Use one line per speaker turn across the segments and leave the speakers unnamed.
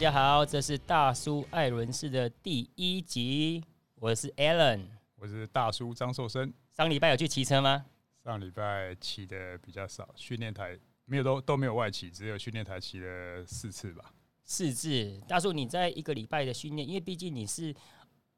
家好，这是大叔艾伦式的第一集，我是 Alan，
我是大叔张寿生。
上礼拜有去骑车吗？
上礼拜骑的比较少，训练台没有都都没有外骑，只有训练台骑了四次吧。
四次，大叔你在一个礼拜的训练，因为毕竟你是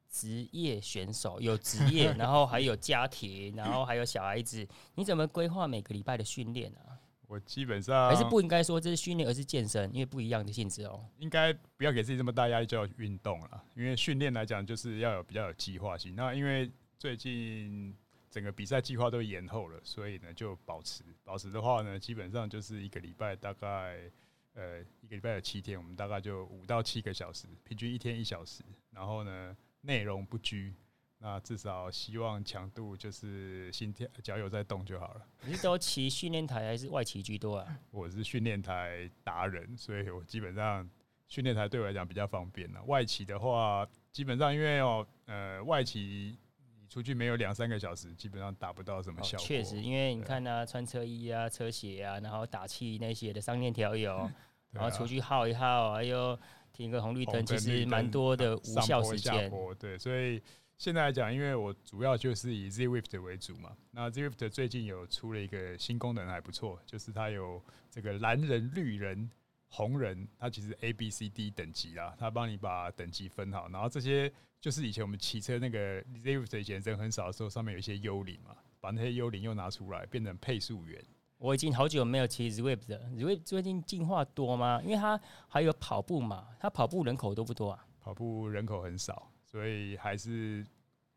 职业选手，有职业，然后还有家庭，然后还有小孩子，你怎么规划每个礼拜的训练啊？
我基本上
还是不应该说这是训练，而是健身，因为不一样的性质哦。
应该不要给自己这么大压力就要运动了，因为训练来讲就是要有比较有计划性。那因为最近整个比赛计划都延后了，所以呢就保持保持的话呢，基本上就是一个礼拜大概呃一个礼拜有七天，我们大概就五到七个小时，平均一天一小时，然后呢内容不拘。那至少希望强度就是心跳脚有在动就好了。
你是都骑训练台还是外骑居多啊？
我是训练台达人，所以我基本上训练台对我来讲比较方便了。外骑的话，基本上因为哦，呃，外骑你出去没有两三个小时，基本上达不到什么效果。
确实，因为你看啊，穿车衣啊、车鞋啊，然后打气那些的上链条油，然后出去耗一耗，还有停个红绿灯，其实蛮多的无效时间。
对，所以。现在来讲，因为我主要就是以 Zwift 为主嘛。那 Zwift 最近有出了一个新功能，还不错，就是它有这个蓝人、绿人、红人，它其实 A、B、C、D 等级啦，它帮你把等级分好。然后这些就是以前我们骑车那个 Zwift 以前人很少的时候，上面有一些幽灵嘛，把那些幽灵又拿出来变成配速员。
我已经好久没有骑 Zwift 了，Zwift 最近进化多吗？因为它还有跑步嘛，它跑步人口多不多啊？
跑步人口很少。所以还是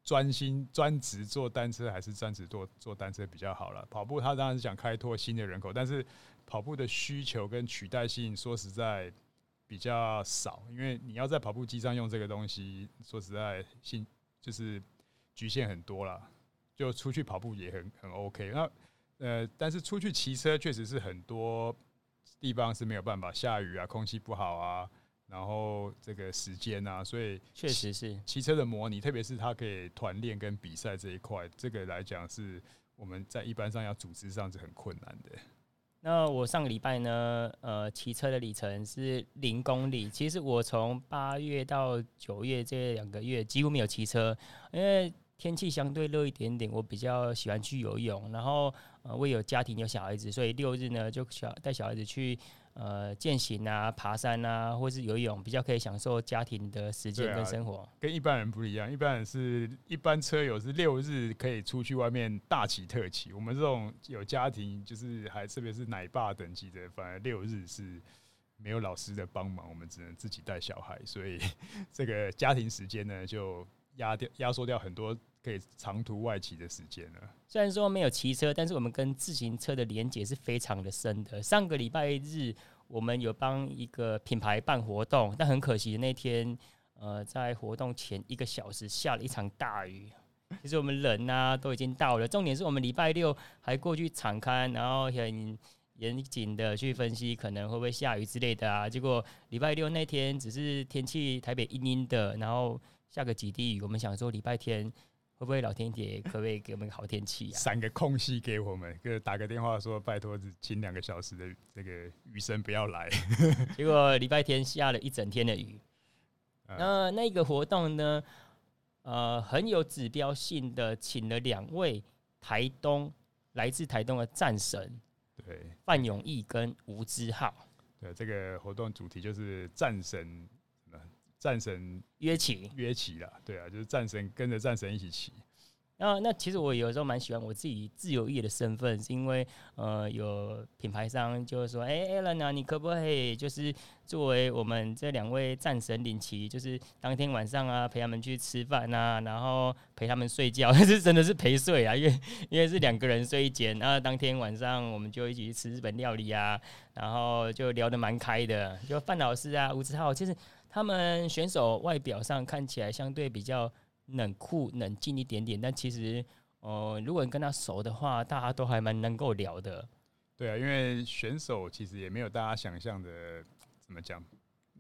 专心专职做单车，还是专职做做单车比较好了。跑步它当然是想开拓新的人口，但是跑步的需求跟取代性说实在比较少，因为你要在跑步机上用这个东西，说实在性就是局限很多了。就出去跑步也很很 OK，那呃，但是出去骑车确实是很多地方是没有办法，下雨啊，空气不好啊。然后这个时间啊，所以
确实是
骑车的模拟，特别是它可以团练跟比赛这一块，这个来讲是我们在一般上要组织上是很困难的。
那我上个礼拜呢，呃，骑车的里程是零公里。其实我从八月到九月这两个月几乎没有骑车，因为天气相对热一点点，我比较喜欢去游泳。然后呃，我有家庭有小孩子，所以六日呢就小带小孩子去。呃，健行啊，爬山啊，或是游泳，比较可以享受家庭的时间跟生活。
跟一般人不一样，一般人是一般车友是六日可以出去外面大骑特骑，我们这种有家庭，就是还特别是奶爸等级的，反而六日是没有老师的帮忙，我们只能自己带小孩，所以 这个家庭时间呢，就压掉压缩掉很多。可以长途外骑的时间了。
虽然说没有骑车，但是我们跟自行车的连结是非常的深的。上个礼拜日，我们有帮一个品牌办活动，但很可惜那天，呃，在活动前一个小时下了一场大雨。其实我们人呢都已经到了，重点是我们礼拜六还过去场勘，然后很严谨的去分析可能会不会下雨之类的啊。结果礼拜六那天只是天气台北阴阴的，然后下个几滴雨。我们想说礼拜天。会不会老天爷可不可以给我们好天气啊？
闪个空隙给我们，给打个电话说拜托，只请两个小时的这个雨声不要来。
结果礼拜天下了一整天的雨。那那个活动呢？呃，很有指标性的，请了两位台东来自台东的战神，
对，
范永义跟吴之浩。
对，这个活动主题就是战神。战神
约骑
约骑了，对啊，就是战神跟着战神一起骑。
那那其实我有时候蛮喜欢我自己自由业的身份，是因为呃有品牌商就是说，哎、欸、Alan 啊，你可不可以就是作为我们这两位战神领骑，就是当天晚上啊陪他们去吃饭啊，然后陪他们睡觉，但是真的是陪睡啊，因为因为是两个人睡一间，然后当天晚上我们就一起去吃日本料理啊，然后就聊得蛮开的，就范老师啊，吴志浩，其实。他们选手外表上看起来相对比较冷酷、冷静一点点，但其实，呃，如果你跟他熟的话，大家都还蛮能够聊的。
对啊，因为选手其实也没有大家想象的怎么讲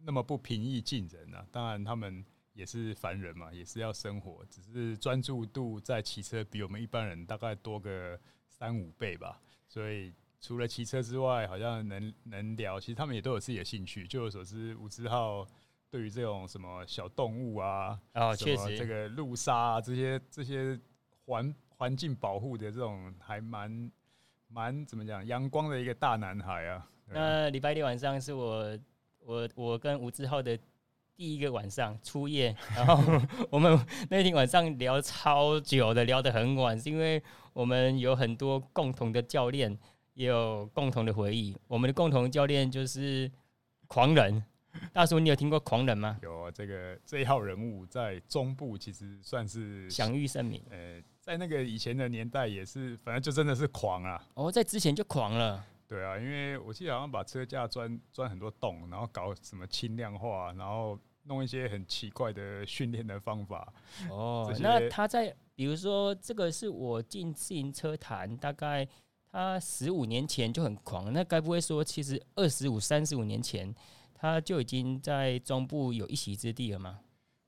那么不平易近人啊。当然，他们也是凡人嘛，也是要生活，只是专注度在骑车比我们一般人大概多个三五倍吧。所以除了骑车之外，好像能能聊，其实他们也都有自己的兴趣。据我所知，吴志浩对于这种什么小动物啊，
哦，确实
这个路杀啊这些这些环环境保护的这种还蛮蛮怎么讲阳光的一个大男孩啊。
那礼拜六晚上是我我我跟吴志浩的第一个晚上初夜，然后 我们 那天晚上聊超久的，聊得很晚，是因为我们有很多共同的教练，也有共同的回忆。我们的共同教练就是狂人 大叔，你有听过狂人吗？
有啊，这个这一号人物在中部其实算是
享誉盛名。
呃，在那个以前的年代也是，反正就真的是狂啊。
哦，在之前就狂了。
对啊，因为我记得好像把车架钻钻很多洞，然后搞什么轻量化，然后弄一些很奇怪的训练的方法。
哦，那他在比如说这个是我进自行车坛，大概他十五年前就很狂，那该不会说其实二十五、三十五年前他就已经在中部有一席之地了吗？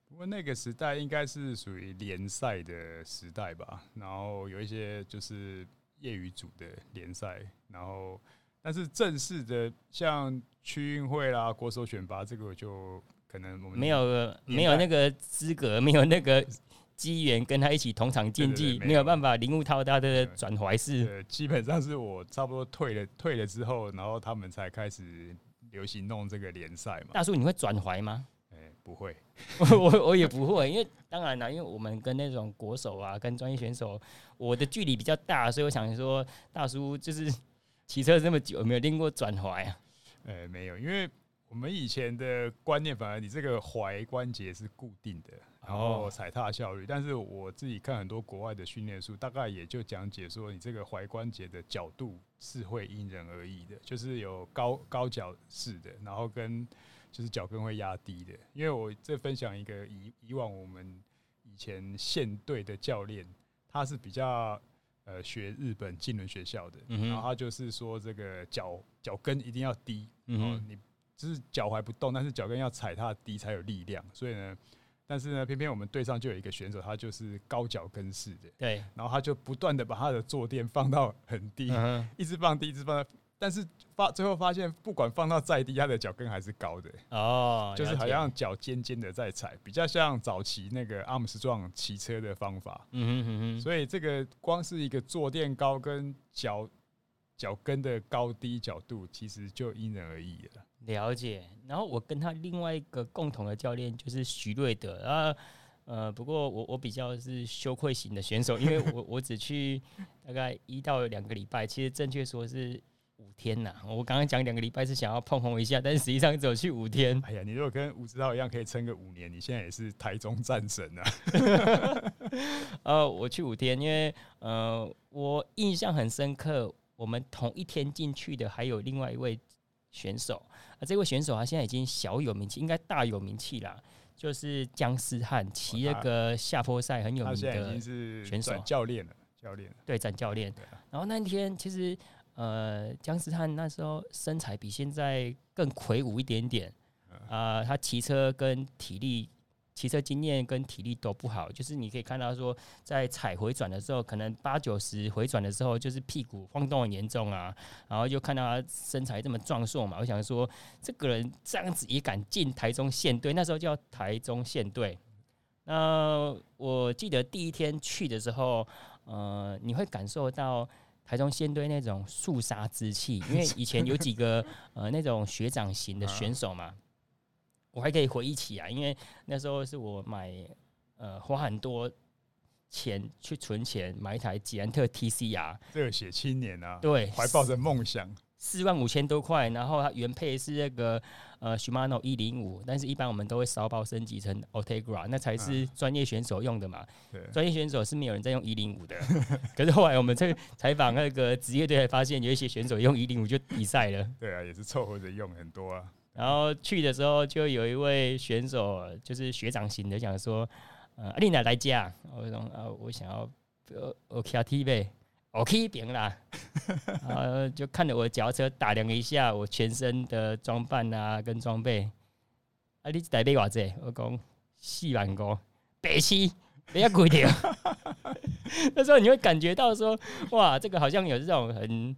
不过那个时代应该是属于联赛的时代吧，然后有一些就是。业余组的联赛，然后但是正式的像区运会啦、国手选拔，这个就可能我们
没有没有那个资格，没有那个机缘跟他一起同场竞技，没有办法领悟到他的转怀式。
基本上是我差不多退了退了之后，然后他们才开始流行弄这个联赛嘛。
大叔，你会转怀吗？
不会，
我我也不会，因为当然了，因为我们跟那种国手啊，跟专业选手，我的距离比较大，所以我想说，大叔就是骑车这么久，有没有练过转怀啊？
呃，没有，因为我们以前的观念，反而你这个踝关节是固定的，然后踩踏效率。但是我自己看很多国外的训练书，大概也就讲解说，你这个踝关节的角度是会因人而异的，就是有高高脚式的，然后跟。就是脚跟会压低的，因为我这分享一个以以往我们以前县队的教练，他是比较呃学日本技能学校的，然后他就是说这个脚脚跟一定要低，嗯，你就是脚踝不动，但是脚跟要踩踏低才有力量，所以呢，但是呢，偏偏我们队上就有一个选手，他就是高脚跟式的，
对，然
后他就不断的把他的坐垫放到很低，一直放低，一直放。但是发最后发现，不管放到再低，他的脚跟还是高的
哦，
就是好像脚尖尖的在踩，比较像早期那个阿姆斯壮骑车的方法。嗯哼哼哼。所以这个光是一个坐垫高跟脚脚跟的高低角度，其实就因人而异了。
了解。然后我跟他另外一个共同的教练就是徐瑞德啊，呃，不过我我比较是羞愧型的选手，因为我我只去大概一到两个礼拜，其实正确说是。五天呐！我刚刚讲两个礼拜是想要碰红一下，但是实际上只有去五天。
哎呀，你如果跟吴指导一样可以撑个五年，你现在也是台中战神啊！
呃，我去五天，因为呃，我印象很深刻，我们同一天进去的还有另外一位选手。啊，这位选手他现在已经小有名气，应该大有名气啦，就是姜思翰，骑那个下坡赛很有名的选手，
教练了，教练
对，转教练。然后那天其实。呃，姜思翰那时候身材比现在更魁梧一点点，啊、呃，他骑车跟体力、骑车经验跟体力都不好，就是你可以看到说，在踩回转的时候，可能八九十回转的时候，就是屁股晃动很严重啊，然后就看到他身材这么壮硕嘛，我想说，这个人这样子也敢进台中县队，那时候叫台中县队。那我记得第一天去的时候，呃，你会感受到。台中县队那种肃杀之气，因为以前有几个呃那种学长型的 选手嘛，我还可以回忆起啊，因为那时候是我买呃花很多钱去存钱买一台捷安特 TCR，
热血青年啊，
对，
怀抱着梦想。
四万五千多块，然后它原配是那个呃 Shimano 一零五，但是一般我们都会烧包升级成 Ultegra，那才是专业选手用的嘛。专、嗯、业选手是没有人在用一零五的。可是后来我们在采访那个职业队，才发现有一些选手用一零五就比赛了。
对啊，也是凑合着用很多啊。
然后去的时候，就有一位选手，就是学长型的，讲说，呃，阿丽娜来家，我说，啊，我想要呃 OKTV。OK 平啦，呃，就看着我脚车打量一下我全身的装扮啊，跟装备。啊，你台北偌济？我讲四万五，白痴，不要贵点。那时候你会感觉到说，哇，这个好像有这种很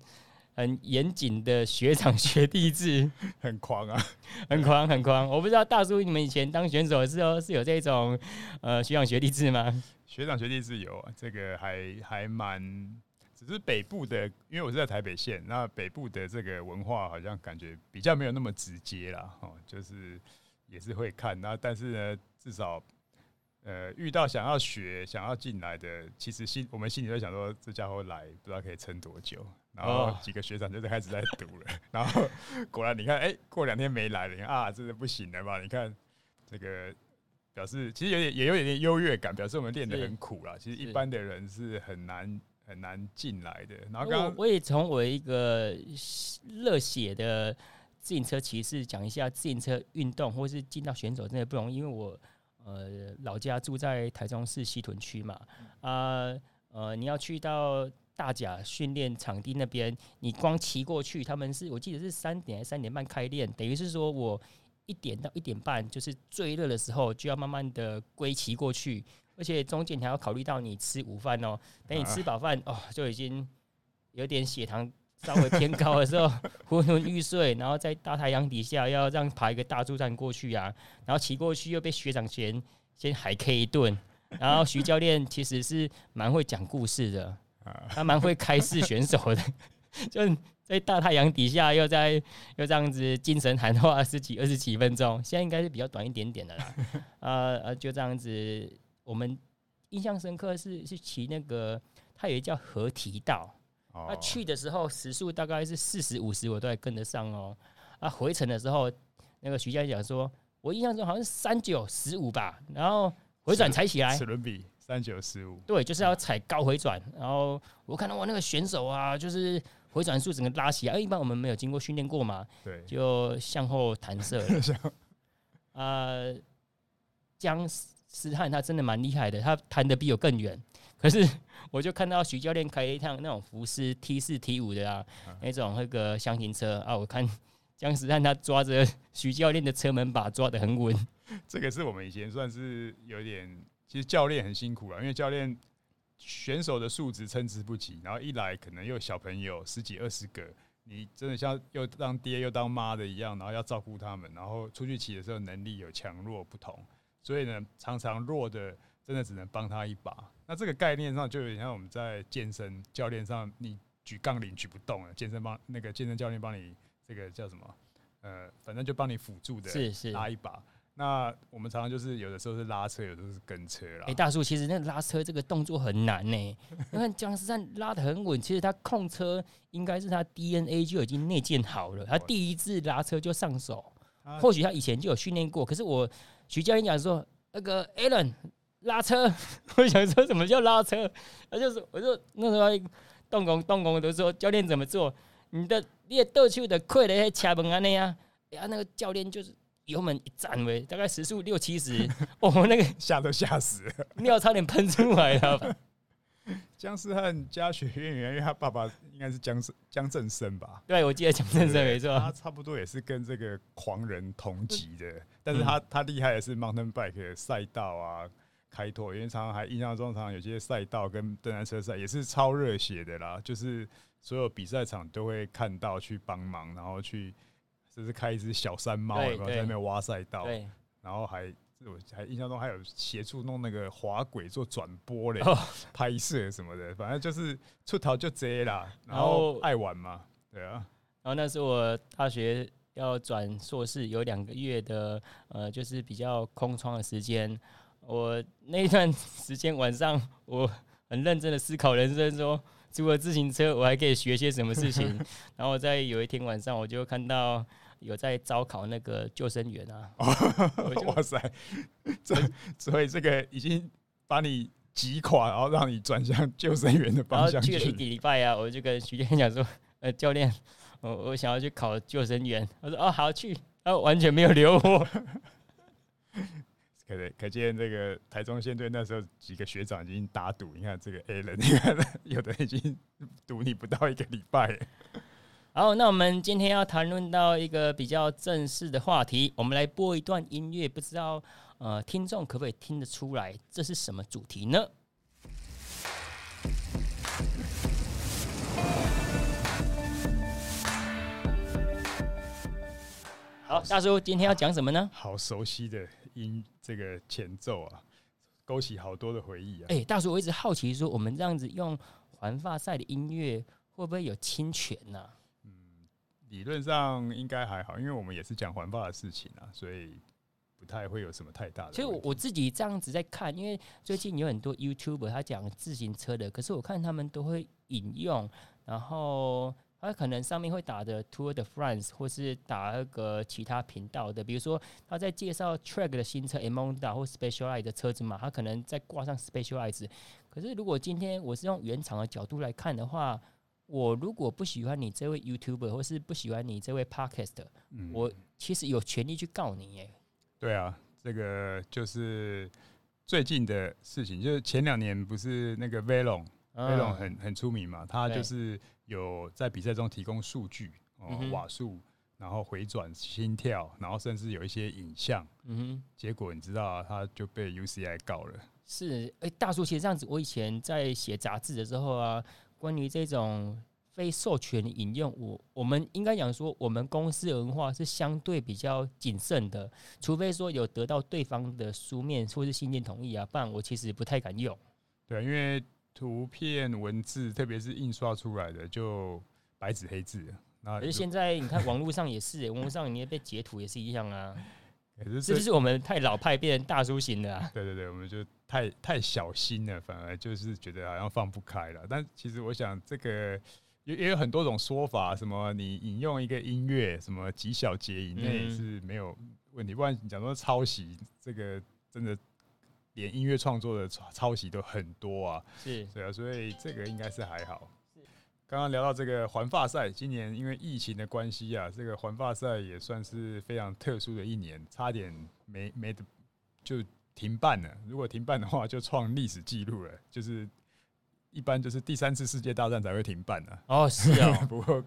很严谨的学长学弟制，
很狂啊，
很狂很狂。我不知道大叔你们以前当选手的时候是有这种呃学长学弟制吗？
学长学弟制有，这个还还蛮，只是北部的，因为我是在台北县，那北部的这个文化好像感觉比较没有那么直接啦，哦，就是也是会看，那但是呢，至少。呃，遇到想要学、想要进来的，其实心我们心里在想说，这家伙来不知道可以撑多久。然后几个学长就在开始在读了，然后果然你看，哎、欸，过两天没来了，你看啊，真的不行了吧？你看这个表示，其实有点也有点点优越感，表示我们练得很苦啦。其实一般的人是很难很难进来的。然后刚刚
我也从我一个热血的自行车骑士讲一下，自行车运动或是进到选手真的不容易，因为我。呃，老家住在台中市西屯区嘛，啊，呃，你要去到大甲训练场地那边，你光骑过去，他们是我记得是三点还三点半开练，等于是说我一点到一点半就是最热的时候，就要慢慢的归骑过去，而且中间你还要考虑到你吃午饭哦，等你吃饱饭哦，就已经有点血糖。稍微偏高的时候，昏昏欲睡，然后在大太阳底下要让爬一个大柱站过去啊，然后骑过去又被学长先先海 K 一顿，然后徐教练其实是蛮会讲故事的，他蛮会开示选手的，就在大太阳底下又在又这样子精神喊话十几二十几分钟，现在应该是比较短一点点的啦，呃呃就这样子，我们印象深刻是是骑那个，它有一叫河堤道。他去的时候时速大概是四十五十，我都还跟得上哦。啊，回程的时候，那个徐教练讲说，我印象中好像是三九十五吧。然后回转踩起来，
齿轮比三九十五，
对，就是要踩高回转。然后我看到我那个选手啊，就是回转数整个拉起来。一般我们没有经过训练过嘛，
对，
就向后弹射。呃，江思翰他真的蛮厉害的，他弹的比我更远。可是，我就看到徐教练开一趟那种福斯 T 四 T 五的啊，那种那个箱型车啊，我看江时汉他抓着徐教练的车门把抓的很稳。
这个是我们以前算是有点，其实教练很辛苦了，因为教练选手的素质参差不齐，然后一来可能又小朋友十几二十个，你真的像又当爹又当妈的一样，然后要照顾他们，然后出去骑的时候能力有强弱不同，所以呢，常常弱的。真的只能帮他一把。那这个概念上就有点像我们在健身教练上，你举杠铃举不动了，健身帮那个健身教练帮你这个叫什么？呃，反正就帮你辅助的，拉一把。那我们常常就是有的时候是拉车，有的时候是跟车啦。哎，大叔，其实那拉车这个动作很难呢。你看江思翰拉的很稳，其实他控车应该是他 DNA 就已经内建好了。他第一次拉车就上手，或许他以前就有训练过。可是我徐教练讲说，那个 Alan。拉车，我想说什么叫拉车？他就是，我就那时候动工动工的时候，教练怎么做？你的列倒手的快的车门安尼啊，呀，那个教练就是油门一站位，大概时速六七十，哦，那个吓都吓死了，
尿差点喷出来了。
姜思翰家学渊源，因为他爸爸应该是江江正生吧？
对，我记得姜正生没错，
他差不多也是跟这个狂人同级的，但是他他厉害的是 mountain bike 赛道啊。开拓，因为常常还印象中，常常有些赛道跟登山车赛也是超热血的啦，就是所有比赛场都会看到去帮忙，然后去就是开一只小山猫，然后在那边挖赛道，然后还我还印象中还有协助弄那个滑轨做转播嘞，拍摄什么的，反正就是出头就这啦，然后爱玩嘛，对啊，
然后那是我大学要转硕士，有两个月的呃，就是比较空窗的时间。我那一段时间晚上，我很认真的思考人生，说除了自行车，我还可以学些什么事情。然后在有一天晚上，我就看到有在招考那个救生员啊！
哇塞，这所以这个已经把你击垮，然后让你转向救生员的方向去。
去了一个礼拜啊，我就跟徐教练讲说：“ 呃，教练，我我想要去考救生员。”我说：“哦，好去。”然后完全没有留我。
可可见这个台中县队那时候几个学长已经打赌，你看这个 Alan，你看有的已经赌你不到一个礼拜。
好那我们今天要谈论到一个比较正式的话题我们来播一段音乐不知道呃听众可不可以听得出来这是什么主题呢？好大叔今天要讲什么呢？
好熟悉的音这个前奏啊勾起好多的回忆啊。
诶大叔我一直好奇说我们这样子用环发赛的音乐会不会有侵权呢
理论上应该还好，因为我们也是讲环保的事情啊，所以不太会有什么太大的。
其实我我自己这样子在看，因为最近有很多 YouTuber 他讲自行车的，可是我看他们都会引用，然后。他可能上面会打的 Tour de France，或是打那个其他频道的，比如说他在介绍 Track 的新车 Emonda 或 Specialized 的车子嘛，他可能在挂上 Specialized。可是如果今天我是用原厂的角度来看的话，我如果不喜欢你这位 YouTuber，或是不喜欢你这位 Podcast，嗯，我其实有权利去告你耶。
对啊，这个就是最近的事情，就是前两年不是那个 Velo。那种很很出名嘛，他就是有在比赛中提供数据哦，瓦数，然后回转、心跳，然后甚至有一些影像。嗯哼，结果你知道啊，他就被 UCI 告了。
是，哎、欸，大叔，其实这样子，我以前在写杂志的时候啊，关于这种非授权引用，我我们应该讲说，我们公司文化是相对比较谨慎的，除非说有得到对方的书面或是信件同意啊，不然我其实不太敢用。
对，因为。图片、文字，特别是印刷出来的，就白纸黑字。那
而现在你看，网络上也是，网络上你也被截图也是一样啊。
可是
这就是我们太老派变成大叔型的啊。
对对对，我们就太太小心了，反而就是觉得好像放不开了。但其实我想，这个也也有很多种说法，什么你引用一个音乐，什么几小节以内是没有问题。不然你讲说抄袭，这个真的。连音乐创作的抄袭都很多啊，
是，
对啊，所以这个应该是还好。刚刚聊到这个环发赛，今年因为疫情的关系啊，这个环发赛也算是非常特殊的一年，差点没没的就停办了。如果停办的话，就创历史记录了，就是一般就是第三次世界大战才会停办的。
哦，是啊，
不过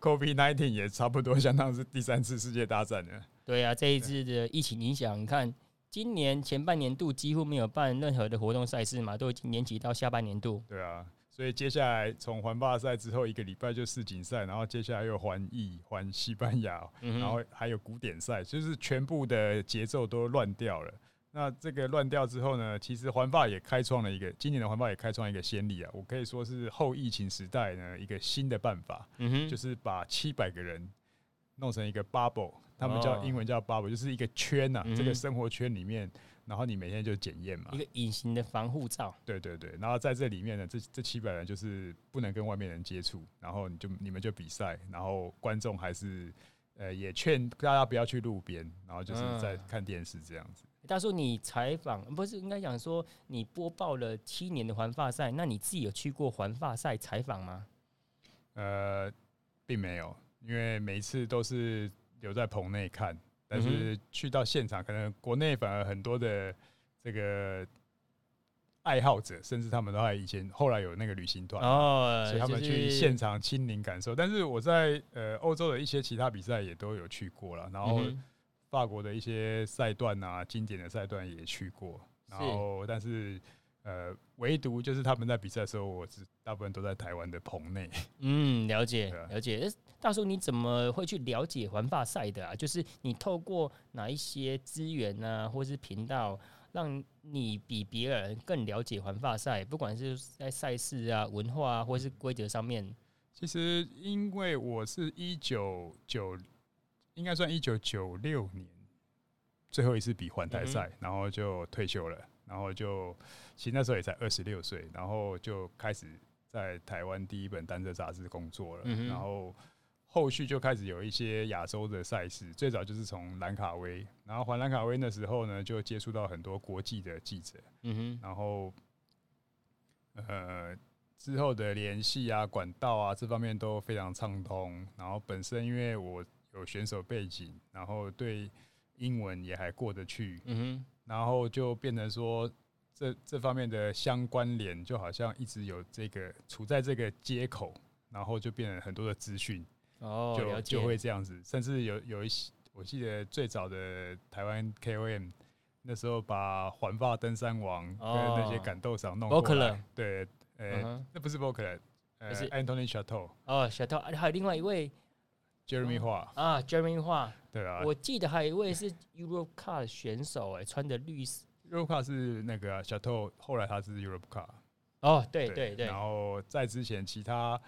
Covid Nineteen 也差不多相当是第三次世界大战了。
对啊，这一次的疫情影响，你看。今年前半年度几乎没有办任何的活动赛事嘛，都已经延期到下半年度。
对啊，所以接下来从环霸赛之后一个礼拜就世锦赛，然后接下来又环意、环西班牙，然后还有古典赛，就是全部的节奏都乱掉了。那这个乱掉之后呢，其实环法也开创了一个今年的环法也开创一个先例啊，我可以说是后疫情时代呢一个新的办法，嗯，就是把七百个人弄成一个 bubble。他们叫英文叫 bubble，就是一个圈呐、啊，这个生活圈里面，然后你每天就检验嘛，
一个隐形的防护罩。
对对对，然后在这里面呢，这这七百人就是不能跟外面人接触，然后你就你们就比赛，然后观众还是呃也劝大家不要去路边，然后就是在看电视这样子。
大叔，你采访不是应该讲说你播报了七年的环法赛，那你自己有去过环法赛采访吗？
呃，并没有，因为每一次都是。留在棚内看，但是去到现场，可能国内反而很多的这个爱好者，甚至他们都还以前后来有那个旅行团哦，所以他们去现场亲临感受。但是我在呃欧洲的一些其他比赛也都有去过了，然后法国的一些赛段啊，经典的赛段也去过，然后但是呃唯独就是他们在比赛的时候，我是大部分都在台湾的棚内。
嗯，了解了解。大叔，你怎么会去了解环法赛的啊？就是你透过哪一些资源啊，或是频道，让你比别人更了解环法赛？不管是在赛事啊、文化啊，或是规则上面。
其实，因为我是一九九，应该算一九九六年最后一次比环台赛，然后就退休了。然后就其实那时候也才二十六岁，然后就开始在台湾第一本单车杂志工作了，然后。后续就开始有一些亚洲的赛事，最早就是从兰卡威，然后环兰卡威那时候呢，就接触到很多国际的记者，嗯哼，然后呃之后的联系啊、管道啊这方面都非常畅通，然后本身因为我有选手背景，然后对英文也还过得去，嗯哼，然后就变成说这这方面的相关联就好像一直有这个处在这个接口，然后就变成很多的资讯。哦，就就会这样子，甚至有有一些，我记得最早的台湾 KOM 那时候把环发登山王跟那些感动赏弄过来，对，呃，那不是 Volker，呃，是 Anthony Chateau。
哦，Chateau，还有另外一位，
Jeremy 化
啊，Jeremy 化，
对啊，
我记得还有一位是 Europe Car 的选手，哎，穿的绿色。
Europe Car 是那个小透，后来他是 Europe Car。
哦，对对对。
然后在之前，其他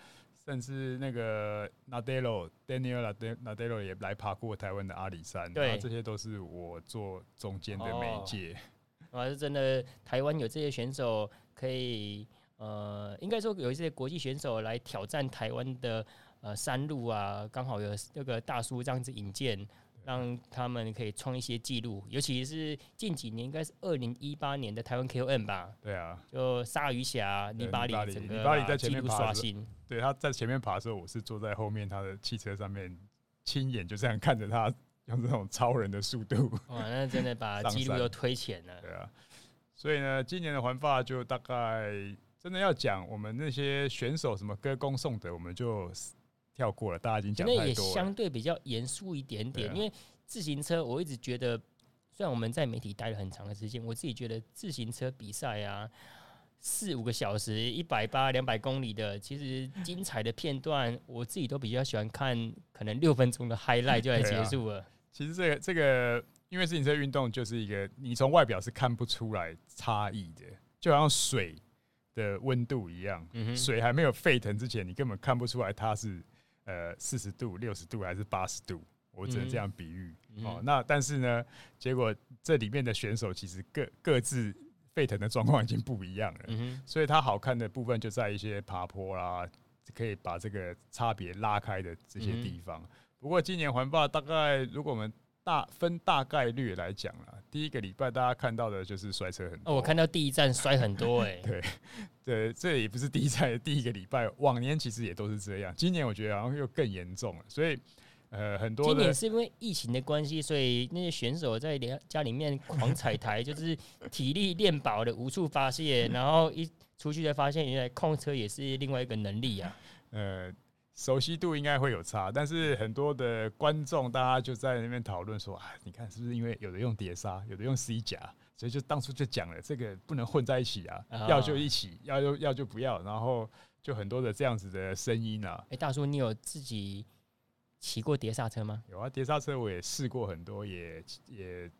甚至那个 Nardello Daniel Nardello 也来爬过台湾的阿里山，对，这些都是我做中间的媒介。
啊，是真的，台湾有这些选手可以，呃，应该说有一些国际选手来挑战台湾的。呃，山路啊，刚好有那个大叔这样子引荐，让他们可以创一些记录。尤其是近几年，应该是二零一八年的台湾 KOM 吧？
对啊，
就鲨鱼侠泥巴里，整个
泥巴里在前面
刷新。
对，他在前面爬的时候，我是坐在后面他的汽车上面，亲眼就这样看着他用这种超人的速度。
哇，那真的把记录又推前了。
对啊，所以呢，今年的环法就大概真的要讲我们那些选手什么歌功颂德，我们就。跳过了，大家已经讲太多了。那也
相对比较严肃一点点，因为自行车，我一直觉得，虽然我们在媒体待了很长的时间，我自己觉得自行车比赛啊，四五个小时、一百八、两百公里的，其实精彩的片段，我自己都比较喜欢看，可能六分钟的 highlight 就来结束了。
其实这个这个，因为自行车运动就是一个，你从外表是看不出来差异的，就好像水的温度一样，水还没有沸腾之前，你根本看不出来它是。呃，四十度、六十度还是八十度？我只能这样比喻、嗯、哦。那但是呢，结果这里面的选手其实各各自沸腾的状况已经不一样了。嗯、所以它好看的部分就在一些爬坡啦，可以把这个差别拉开的这些地方。嗯、不过今年环法大概，如果我们大分大概率来讲啊，第一个礼拜大家看到的就是摔车很多。
哦，我看到第一站摔很多哎、欸。
对，对，这也不是第一站的第一个礼拜，往年其实也都是这样。今年我觉得好像又更严重了，所以呃，很多。
今年是因为疫情的关系，所以那些选手在家里面狂踩台，就是体力练饱了，无处发泄，然后一出去才发现，原来控车也是另外一个能力啊。呃。
熟悉度应该会有差，但是很多的观众大家就在那边讨论说啊，你看是不是因为有的用碟刹，有的用 C 夹，所以就当初就讲了这个不能混在一起啊，要就一起，要就要就不要，然后就很多的这样子的声音啊。
哎，大叔，你有自己骑过碟刹车吗？
有啊，碟刹车我也试过很多，也也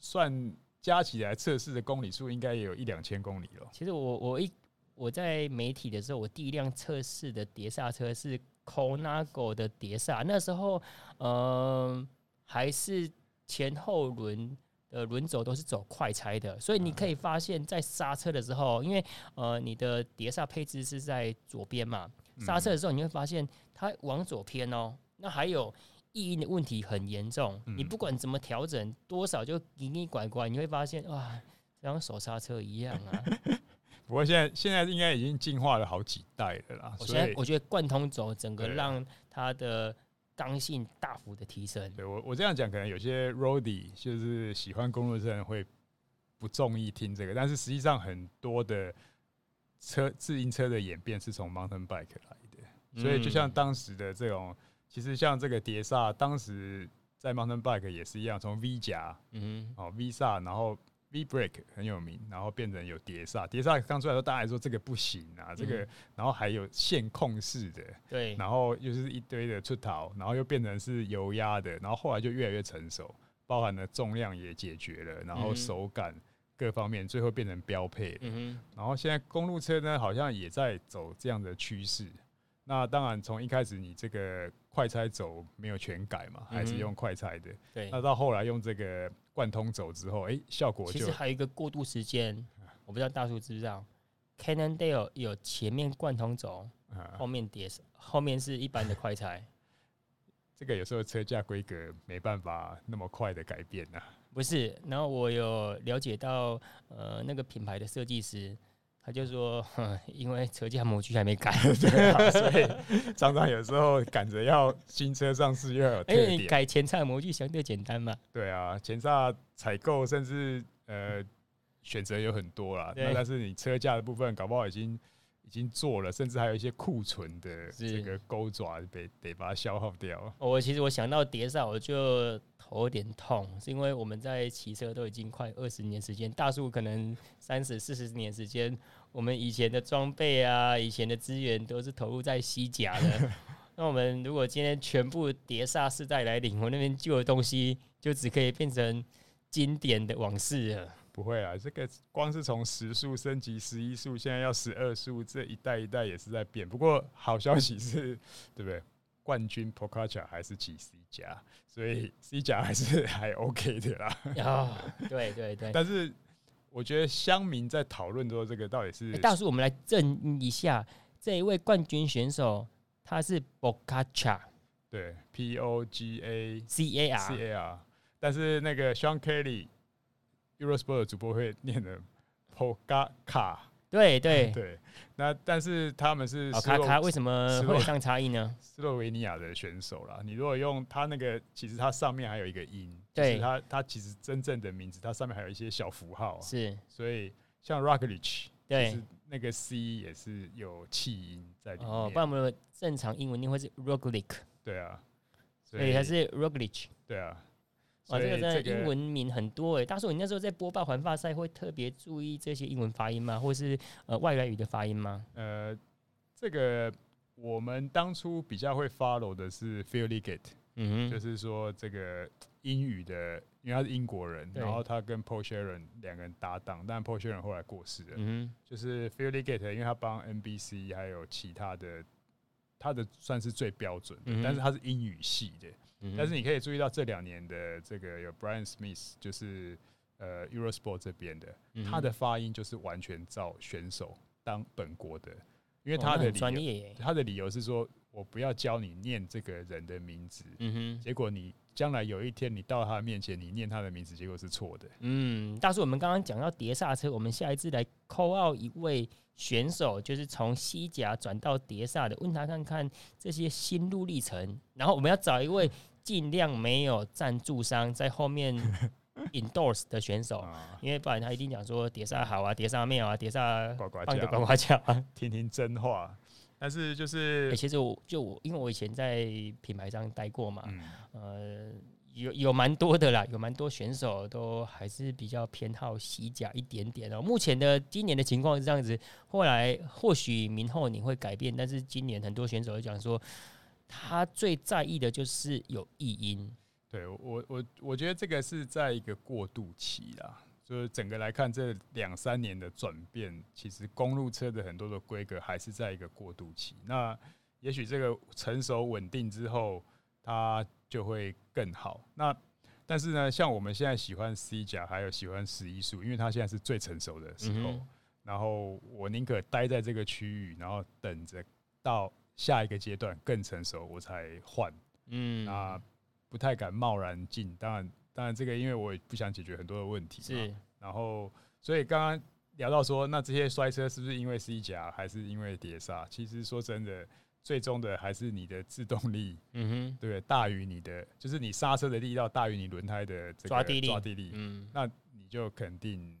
算加起来测试的公里数应该也有一两千公里了。
其实我我一我在媒体的时候，我第一辆测试的碟刹车是。Colnago 的碟刹，那时候，嗯、呃，还是前后轮的轮轴都是走快拆的，所以你可以发现，在刹车的时候，因为呃，你的碟刹配置是在左边嘛，刹车的时候你会发现它往左偏哦。那还有异音的问题很严重，你不管怎么调整，多少就给你拐拐，你会发现哇，像手刹车一样啊。
不过现在现在应该已经进化了好几代了啦。
我现在我觉得贯通轴整个让它的刚性大幅的提升。
对我我这样讲，可能有些 roadie 就是喜欢公路车的人会不中意听这个，但是实际上很多的车自行车的演变是从 mountain bike 来的。所以就像当时的这种，其实像这个碟刹，当时在 mountain bike 也是一样，从 V 夹，嗯，哦 V 刹，然后。V brake 很有名，然后变成有碟刹。碟刹刚出来的时候，大家还说这个不行啊，这个，然后还有线控式的，
对，
然后又是一堆的出逃，然后又变成是油压的，然后后来就越来越成熟，包含了重量也解决了，然后手感各方面，最后变成标配。嗯，然后现在公路车呢，好像也在走这样的趋势。那当然，从一开始你这个快拆走没有全改嘛，还是用快拆的。对，那到后来用这个。贯通走之后，哎、欸，效果就
其实还有一个过渡时间，我不知道大叔知不知道，Cannondale 有前面贯通走，后面碟，后面是一般的快拆。
这个有时候车架规格没办法那么快的改变呐、啊。
不是，然后我有了解到，呃，那个品牌的设计师。他就说，因为车架模具还没改，
所以常常有时候赶着要新车上市又要有特点。
欸、改前叉模具相对简单嘛？
对啊，前叉采购甚至呃选择有很多啦。那但是你车架的部分搞不好已经已经做了，甚至还有一些库存的这个钩爪得得把它消耗掉。
我其实我想到碟刹，我就。头有点痛，是因为我们在骑车都已经快二十年时间，大树可能三十四十年时间，我们以前的装备啊，以前的资源都是投入在西甲的，那我们如果今天全部叠刹世代来临，我那边旧的东西就只可以变成经典的往事了。
不会啊，这个光是从十速升级十一速，现在要十二速，这一代一代也是在变。不过好消息是，对不对？冠军 Pogacar 还是骑 C 加，所以 C 加还是还 OK 的啦。
哦，对对对。
但是我觉得乡民在讨论说这个到底是、
欸、大叔，我们来证一下这一位冠军选手。他是 Pogacar，
对，P O G A
C A R
C A R，但是那个 Sean Kelly Eurosport 的主播会念的 Pogacar，
对对
对。那但是他们是
卡卡，为什么会有这样差异呢？
斯洛维尼亚的选手啦，你如果用他那个，其实它上面还有一个音，
对，
他他其实真正的名字，它上面还有一些小符号，
是，
所以像 Roglic，
对。
那个 C 也是有气音在里面
哦，不然我们正常英文念会是 Roglic，
对啊，
所以还是 Roglic，
对啊，
哇，这个真的英文名很多哎。大叔，你那时候在播报环发赛会特别注意这些英文发音吗？或是呃外来语的发音吗？
呃，这个我们当初比较会 follow 的是 Phil Liggett，嗯哼，就是说这个英语的。因为他是英国人，然后他跟 Paul Sharon 两个人搭档，但 Paul Sharon 后来过世了。嗯，就是 Phil Liggett，因为他帮 NBC 还有其他的，他的算是最标准的，嗯、但是他是英语系的。嗯、但是你可以注意到这两年的这个有 Brian Smith，就是呃 Eurosport 这边的，嗯、他的发音就是完全照选手当本国的，因为他的专业，他的理由是说我不要教你念这个人的名字，嗯哼，结果你。将来有一天你到他面前，你念他的名字，结果是错的。
嗯，大叔，我们刚刚讲到碟刹车，我们下一次来 call out 一位选手，就是从西甲转到碟刹的，问他看看这些心路历程。然后我们要找一位尽量没有赞助商在后面 endorse 的选手，因为不然他一定讲说碟刹好啊，碟刹没有啊，碟刹呱呱叫，呱呱叫，
听听真话。但是就是，
欸、其实我就我，因为我以前在品牌上待过嘛，嗯、呃，有有蛮多的啦，有蛮多选手都还是比较偏好西甲一点点哦。目前的今年的情况是这样子，后来或许明后你会改变，但是今年很多选手都讲说，他最在意的就是有异音。
对我我我觉得这个是在一个过渡期啦。就是整个来看，这两三年的转变，其实公路车的很多的规格还是在一个过渡期。那也许这个成熟稳定之后，它就会更好。那但是呢，像我们现在喜欢 C 甲，还有喜欢十一速，因为它现在是最成熟的时候。然后我宁可待在这个区域，然后等着到下一个阶段更成熟，我才换。嗯，啊不太敢贸然进。当然。当然，这个因为我也不想解决很多的问题，是。然后，所以刚刚聊到说，那这些摔车是不是因为 C 夹还是因为碟刹？其实说真的，最终的还是你的制动力，嗯哼，对，大于你的，就是你刹车的力道大于你轮胎的这个抓地力，抓地力，嗯，那你就肯定，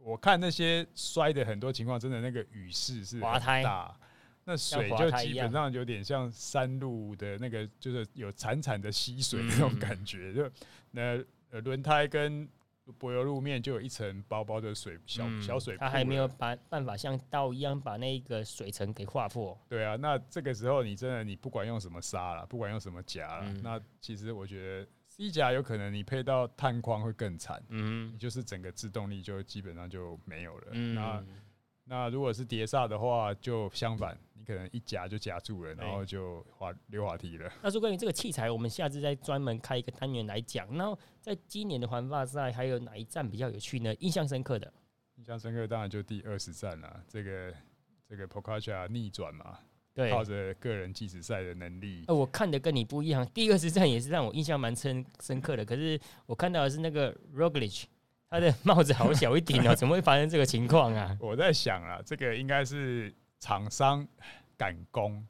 我看那些摔的很多情况，真的那个雨势是很大。那水就基本上有点像山路的那个，就是有潺潺的溪水那种感觉。就那呃轮胎跟柏油路面就有一层薄薄的水，小小水。
它还没有把办法像刀一样把那个水层给划破。
对啊，那这个时候你真的你不管用什么沙了，不管用什么夹了，那其实我觉得 C 夹有可能你配到碳框会更惨。嗯，你就是整个制动力就基本上就没有了。那那如果是碟刹的话，就相反，你可能一夹就夹住了，然后就滑溜滑梯了。
那说关于这个器材，我们下次再专门开一个单元来讲。然后在今年的环法赛，还有哪一站比较有趣呢？印象深刻的，
印象深刻当然就第二十站了。这个这个 Pogacar 逆转嘛，
对，
靠着个人计时赛的能力。
呃，我看的跟你不一样，第二十站也是让我印象蛮深深刻的。可是我看到的是那个 Roglic。他的帽子好小一顶哦，怎么会发生这个情况啊？
我在想啊，这个应该是厂商赶工，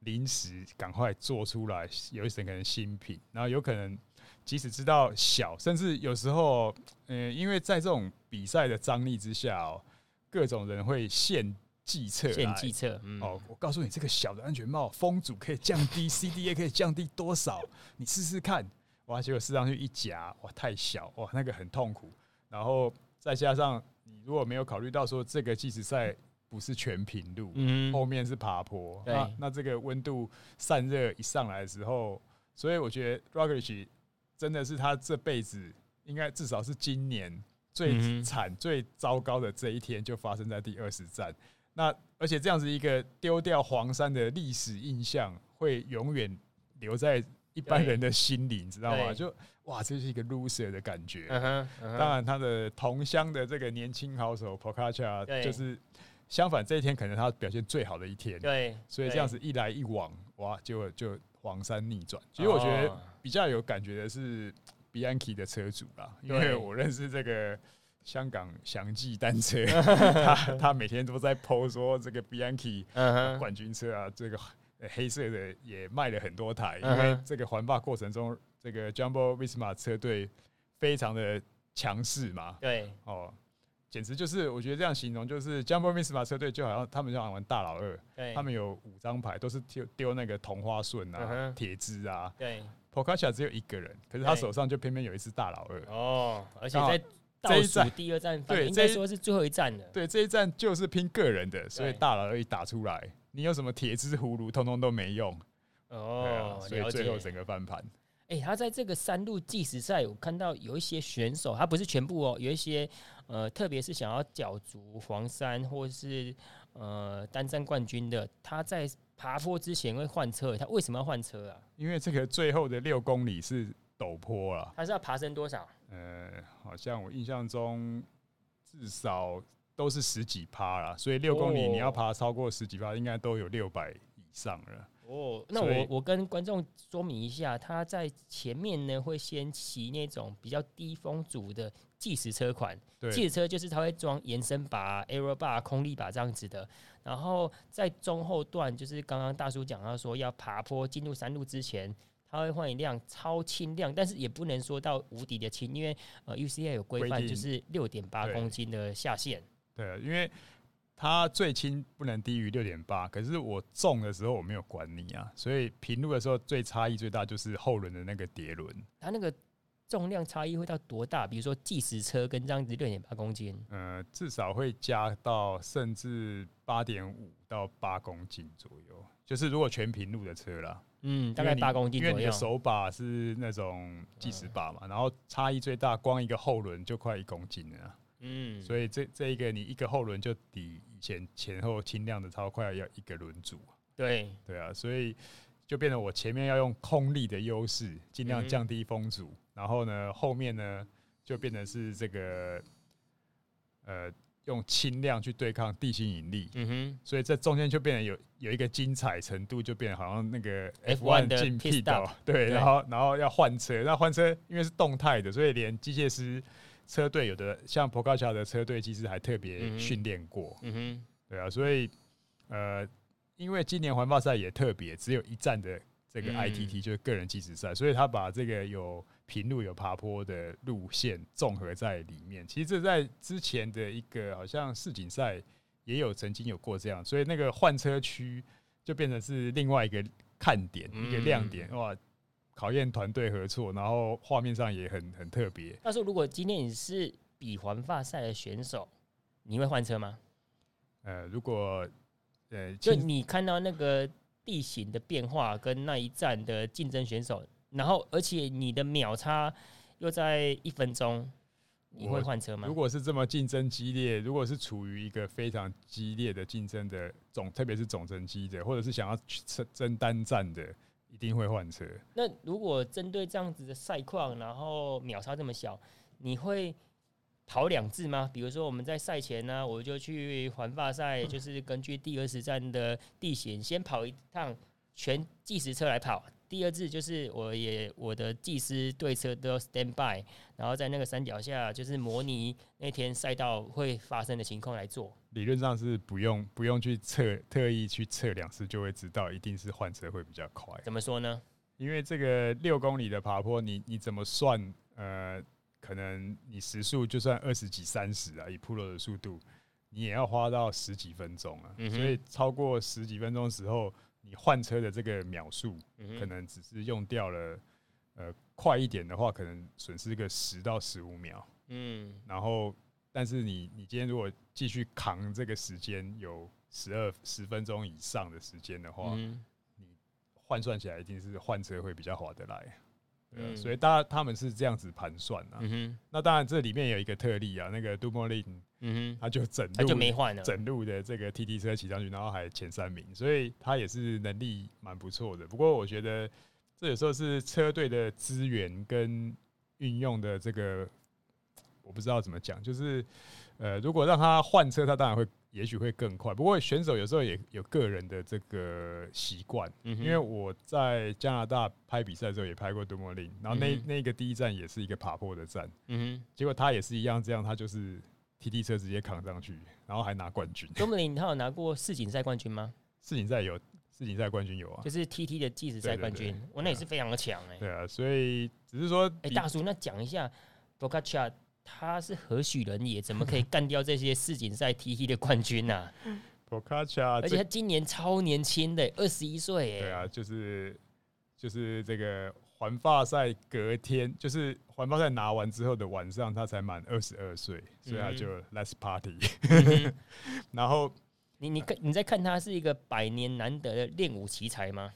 临时赶快做出来，有一些可能新品，然后有可能即使知道小，甚至有时候，嗯，因为在这种比赛的张力之下哦，各种人会献计策，
献计策。
哦，我告诉你，这个小的安全帽风阻可以降低，CDA 可以降低多少？你试试看。哇，结果试上去一夹，哇，太小，哇，那个很痛苦。然后再加上你如果没有考虑到说这个计时赛不是全平路，
嗯，
后面是爬坡。
对
那那这个温度散热一上来的时候，所以我觉得 Roglic 真的是他这辈子应该至少是今年最惨、最糟糕的这一天，就发生在第二十站。那而且这样子一个丢掉黄山的历史印象，会永远留在一般人的心理，你知道吗？就哇，这是一个 loser 的感觉。当然，他的同乡的这个年轻好手 Pogačar 就是相反，这一天可能他表现最好的一天。对，所以这样子一来一往，哇，就就黄山逆转。其实我觉得比较有感觉的是 Bianchi 的车主啦，因为我认识这个。香港祥记单车，他他每天都在 po 说这个 Bianchi 冠军车啊，这个黑色的也卖了很多台，因为这个环法过程中，这个 Jumbo Visma 车队非常的强势嘛。对，哦，简直就是我觉得这样形容，就是 Jumbo Visma 车队就好像他们就好像玩大老二，他们有五张牌，都是丢丢那个同花顺啊、铁枝啊。对，Pogačar 只有一个人，可是他手上就偏偏有一只大老二。哦，而且在倒数第二站，对，应该说是最后一站的。对，这一站就是拼个人的，所以大老二一打出来，你有什么铁枝葫芦，通通都没用。哦，所以最后整个翻盘。
哎、欸，他在这个山路计时赛，我看到有一些选手，他不是全部哦，有一些呃，特别是想要角逐黄山或是呃单站冠军的，他在爬坡之前会换车。他为什么要换车啊？
因为这个最后的六公里是陡坡啊。
他是要爬升多少？
呃，好像我印象中至少都是十几趴啦，所以六公里你要爬超过十几趴，应该都有六百以上了。
哦，那我我跟观众说明一下，他在前面呢会先骑那种比较低风阻的计时车款，计时车就是他会装延伸把、aero bar、空力把这样子的，然后在中后段就是刚刚大叔讲到说要爬坡进入山路之前。他会换一辆超轻量，但是也不能说到无敌的轻，因为呃 UCI 有规范，就是六点八公斤的下限。
对，因为它最轻不能低于六点八，可是我重的时候我没有管你啊，所以平路的时候最差异最大就是后轮的那个碟轮。
它那个重量差异会到多大？比如说计时车跟这样子六点八公斤，
呃，至少会加到甚至八点五到八公斤左右，就是如果全平路的车啦。
嗯，大概八公斤左右。
因为你的手把是那种计时把嘛，然后差异最大，光一个后轮就快一公斤了。嗯，所以这这一个你一个后轮就抵以前前后轻量的超快要一个轮组。对对啊，所以就变得我前面要用空力的优势，尽量降低风阻，然后呢后面呢就变成是这个呃。用轻量去对抗地心引力，嗯哼，所以这中间就变得有有一个精彩程度，就变得好像那个 F1 进 pit 道，对，然后然后要换车，那换车因为是动态的，所以连机械师车队有的像 Pogačar 的车队其实还特别训练过，嗯哼，对啊，所以呃，因为今年环法赛也特别，只有一站的这个 ITT 就是个人计时赛，所以他把这个有。平路有爬坡的路线综合在里面，其实这在之前的一个好像世锦赛也有曾经有过这样，所以那个换车区就变成是另外一个看点，一个亮点。哇！考验团队合作，然后画面上也很很特别。
但是如果今天你是比环发赛的选手，你会换车吗？
呃，如果呃，
就你看到那个地形的变化跟那一站的竞争选手。然后，而且你的秒差又在一分钟，你会换车吗？
如果是这么竞争激烈，如果是处于一个非常激烈的竞争的总，特别是总成绩的，或者是想要去争单站的，一定会换车。
那如果针对这样子的赛况，然后秒差这么小，你会跑两次吗？比如说我们在赛前呢，我就去环法赛，就是根据第二十站的地形，先跑一趟全计时车来跑。第二次就是我也我的技师对车都要 stand by，然后在那个山脚下就是模拟那天赛道会发生的情况来做。
理论上是不用不用去测，特意去测两次就会知道，一定是换车会比较快。
怎么说呢？
因为这个六公里的爬坡，你你怎么算？呃，可能你时速就算二十几、三十啊，以 Pro 的速度，你也要花到十几分钟啊。嗯、所以超过十几分钟的时候。你换车的这个秒数，可能只是用掉了，呃，快一点的话，可能损失个十到十五秒。嗯，然后，但是你你今天如果继续扛这个时间有十二十分钟以上的时间的话，嗯、你换算起来一定是换车会比较划得来。嗯，所以大家他们是这样子盘算啊。嗯哼。那当然这里面有一个特例啊，那个杜莫林，嗯哼，他就整路他就没换了，整路的这个 TT 车骑上去，然后还前三名，所以他也是能力蛮不错的。不过我觉得这有时候是车队的资源跟运用的这个，我不知道怎么讲，就是呃，如果让他换车，他当然会。也许会更快，不过选手有时候也有个人的这个习惯，因为我在加拿大拍比赛的时候也拍过多莫林，然后那那个第一站也是一个爬坡的站，嗯哼，结果他也是一样，这样他就是 TT 车直接扛上去，然后还拿冠军。多莫林他有拿过世锦赛冠军吗？世锦赛有，世锦赛冠军有啊，就是 TT 的计时赛冠军，我那也是非常的强哎。对啊，所以只是说，哎，大叔，那讲一下 Pogačar 他是何许人也？怎么可以干掉这些世锦赛 TT 的冠军呢、啊？而且他今年超年轻的，二十一岁。对啊，就是就是这个环法赛隔天，就是环法赛拿完之后的晚上，他才满二十二岁，所以他就 Let's Party。然后你你看你在看他是一个百年难得的练武奇才吗？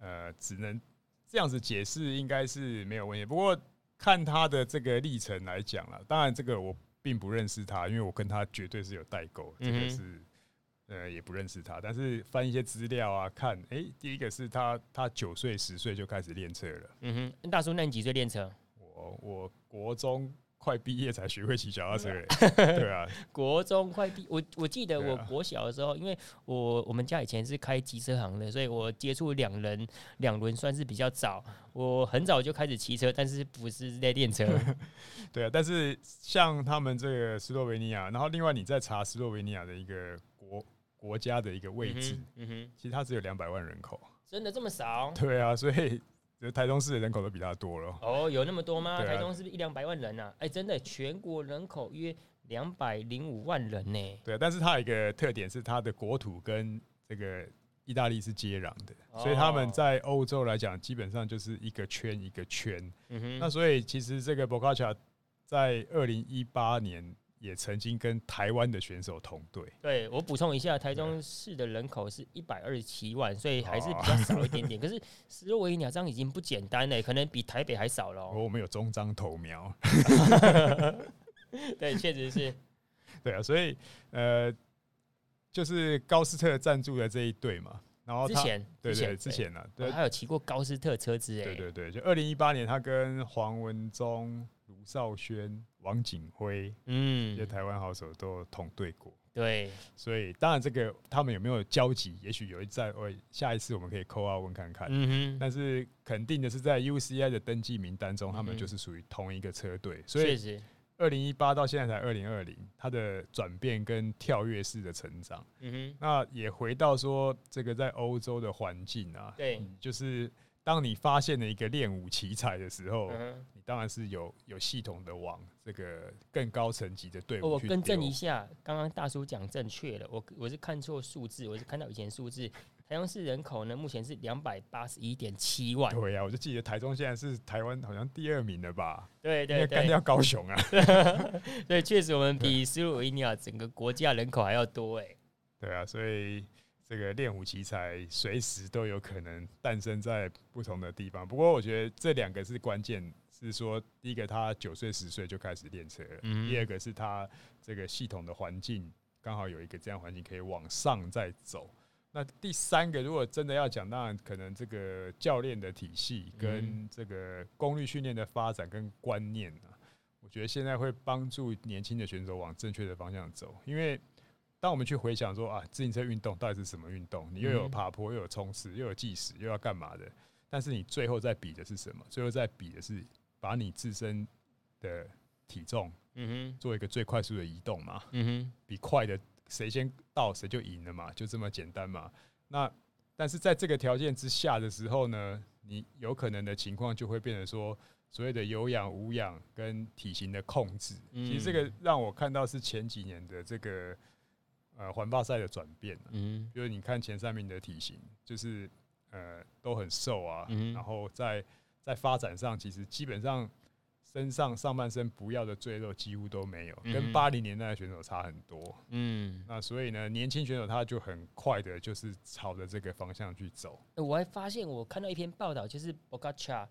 呃，只能这样子解释，应该是没有问题。不过。看他的这个历程来讲了，当然这个我并不认识他，因为我跟他绝对是有代沟，这个是呃也不认识他。但是翻一些资料啊，看，哎、欸，第一个是他他九岁十岁就开始练车了。嗯哼，大叔，那你几岁练车？我我国中。快毕业才学会骑脚踏车，对啊，国中快毕，我我记得我国小的时候，因为我我们家以前是开机车行的，所以我接触两人两轮算是比较早。我很早就开始骑车，但是不是在练车。对啊，但是像他们这个斯洛维尼亚，然后另外你在查斯洛维尼亚的一个国国家的一个位置，嗯哼，其实它只有两百万人口，真的这么少？对啊，所以。台中市的人口都比他多了哦，有那么多吗？啊、台中是不是一两百万人啊？哎、欸，真的，全国人口约两百零五万人呢。对，但是它有一个特点是，它的国土跟这个意大利是接壤的，哦、所以他们在欧洲来讲，基本上就是一个圈一个圈。嗯哼，那所以其实这个博卡恰在二零一八年。也曾经跟台湾的选手同队。对，我补充一下，台中市的人口是一百二十七万，所以还是比较少一点点。可是斯洛维尼亚这样已经不简单了，可能比台北还少了。我们有中章投苗。对，确实是。对啊，所以呃，就是高斯特赞助的这一队嘛。然后之前，对对，之前呢，对，他有骑过高斯特车子哎。对对对，就二零一八年，他跟黄文忠。卢少轩、王景辉，嗯，这些台湾好手都同队过，对，所以当然这个他们有没有交集，也许有一在，我下一次我们可以 call out 问看看，嗯哼，但是肯定的是在 UCI 的登记名单中，他们就是属于同一个车队，所以二零一八到现在才二零二零，他的转变跟跳跃式的成长，嗯哼，那也回到说这个在欧洲的环境啊，对，就是。当你发现了一个练武奇才的时候，你当然是有有系统的往这个更高层级的队伍。我更正一下，刚刚大叔讲正确了，我我是看错数字，我是看到以前数字。台中市人口呢，目前是两百八十一点七万。对呀、啊，我就记得台中现在是台湾好像第二名了吧？对对对，干掉高雄啊！对，确实我们比斯洛维尼亚整个国家人口还要多哎。对啊，所以。这个练武奇才随时都有可能诞生在不同的地方。不过，我觉得这两个是关键，是说第一个他九岁十岁就开始练车了，第二个是他这个系统的环境刚好有一个这样环境可以往上再走。那第三个，如果真的要讲，当然可能这个教练的体系跟这个功率训练的发展跟观念啊，我觉得现在会帮助年轻的选手往正确的方向走，因为。当我们去回想说啊，自行车运动到底是什么运动？你又有爬坡，又有冲刺，又有计时，又要干嘛的？但是你最后在比的是什么？最后在比的是把你自身的体重，嗯哼，做一个最快速的移动嘛，嗯哼，比快的谁先到谁就赢了嘛，就这么简单嘛。那但是在这个条件之下的时候呢，你有可能的情况就会变成说，所谓的有氧、无氧跟体型的控制。其实这个让我看到是前几年的这个。呃，环法赛的转变，嗯，就是你看前三名的体型，就是呃都很瘦啊，嗯、然后在在发展上，其实基本上身上上半身不要的赘肉几乎都没有，
嗯、
跟八零年代的选手差很多。
嗯，
那所以呢，年轻选手他就很快的，就是朝着这个方向去走。
我还发现，我看到一篇报道，就是 Pogacar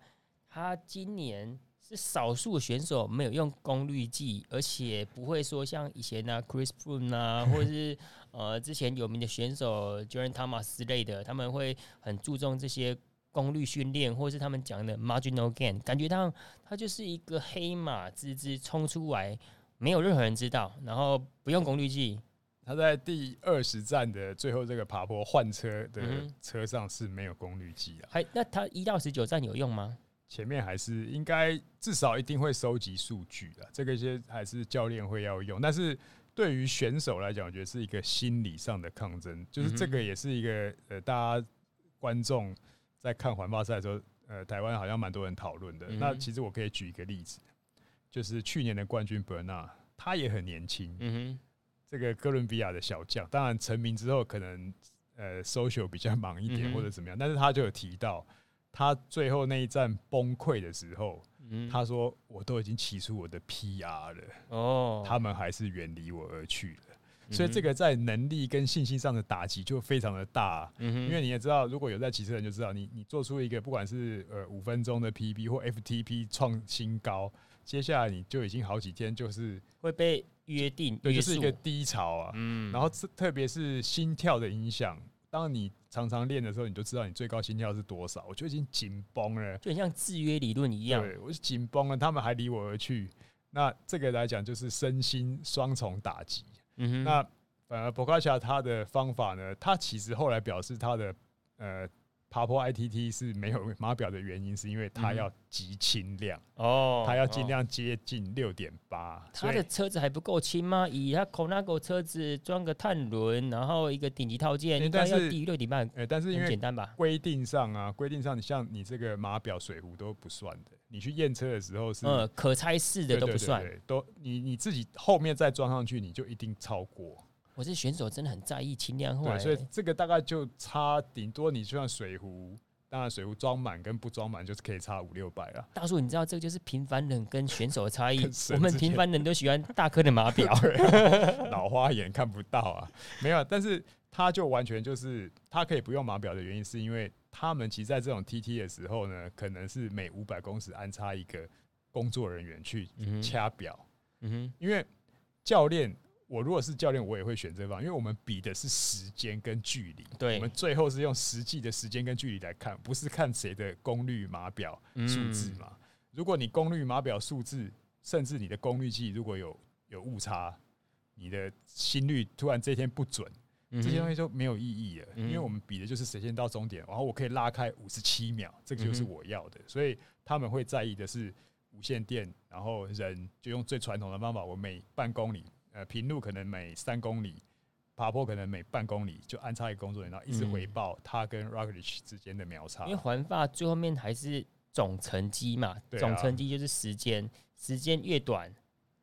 他今年是少数选手没有用功率计，而且不会说像以前呢、啊、Chris Froome 啊，或者是呃之前有名的选手 Geraint Thomas 之类的，他们会很注重这些。功率训练，或是他们讲的 marginal gain，感觉到他就是一个黑马滋滋冲出来，没有任何人知道，然后不用功率计。
他在第二十站的最后这个爬坡换车的车上是没有功率计的。
还那他一到十九站有用吗？
前面还是应该至少一定会收集数据的，这个些还是教练会要用。但是对于选手来讲，我觉得是一个心理上的抗争，就是这个也是一个呃大家观众。在看环法赛的时候，呃，台湾好像蛮多人讨论的。那其实我可以举一个例子，就是去年的冠军伯纳，他也很年轻。嗯哼，这个哥伦比亚的小将，当然成名之后可能呃 social 比较忙一点或者怎么样，但是他就有提到，他最后那一站崩溃的时候，他说我都已经骑出我的 PR 了，哦，他们还是远离我而去了。所以这个在能力跟信心上的打击就非常的大，因为你也知道，如果有在骑车人就知道，你你做出一个不管是呃五分钟的 PB 或 FTP 创新高，接下来你就已经好几天就是
会被约定，
对，就是一个低潮啊。嗯，然后特别是心跳的影响，当你常常练的时候，你就知道你最高心跳是多少，我就已经紧绷了，
就很像制约理论一样。
对，我是紧绷了，他们还离我而去，那这个来讲就是身心双重打击。嗯，那反而博卡恰他的方法呢，他其实后来表示他的呃爬坡 ITT 是没有码表的原因，是因为它要极轻量哦，它要尽量接近六点八。
它的车子还不够轻吗？以它 Colnago 车子装个碳轮，然后一个顶级套件，应该要低于六点半。
哎，但是因为简单吧？规定上啊，规定上，你像你这个码表水壶都不算的。你去验车的时候是
呃可拆式的都不算，
都你你自己后面再装上去，你就一定超过。
我这选手真的很在意轻量化，
对，所以这个大概就差顶多你就像水壶，当然水壶装满跟不装满就是可以差五六百了。
大叔，你知道这个就是平凡人跟选手的差异。我们平凡人都喜欢大颗的码表
老花眼看不到啊，没有，但是他就完全就是他可以不用码表的原因，是因为。他们其实在这种 TT 的时候呢，可能是每五百公尺安插一个工作人员去掐表。嗯哼，因为教练，我如果是教练，我也会选这方，因为我们比的是时间跟距离。对，我们最后是用实际的时间跟距离来看，不是看谁的功率码表数字嘛。如果你功率码表数字，甚至你的功率计如果有有误差，你的心率突然这天不准。这些东西就没有意义了，因为我们比的就是谁先到终点，然后我可以拉开五十七秒，这个就是我要的。所以他们会在意的是无线电，然后人就用最传统的方法，我每半公里，呃，平路可能每三公里，爬坡可能每半公里就安插一个工作人员，然后一直回报他跟 Roglic 之间的秒差。
因为环法最后面还是总成绩嘛，总成绩就是时间，时间越短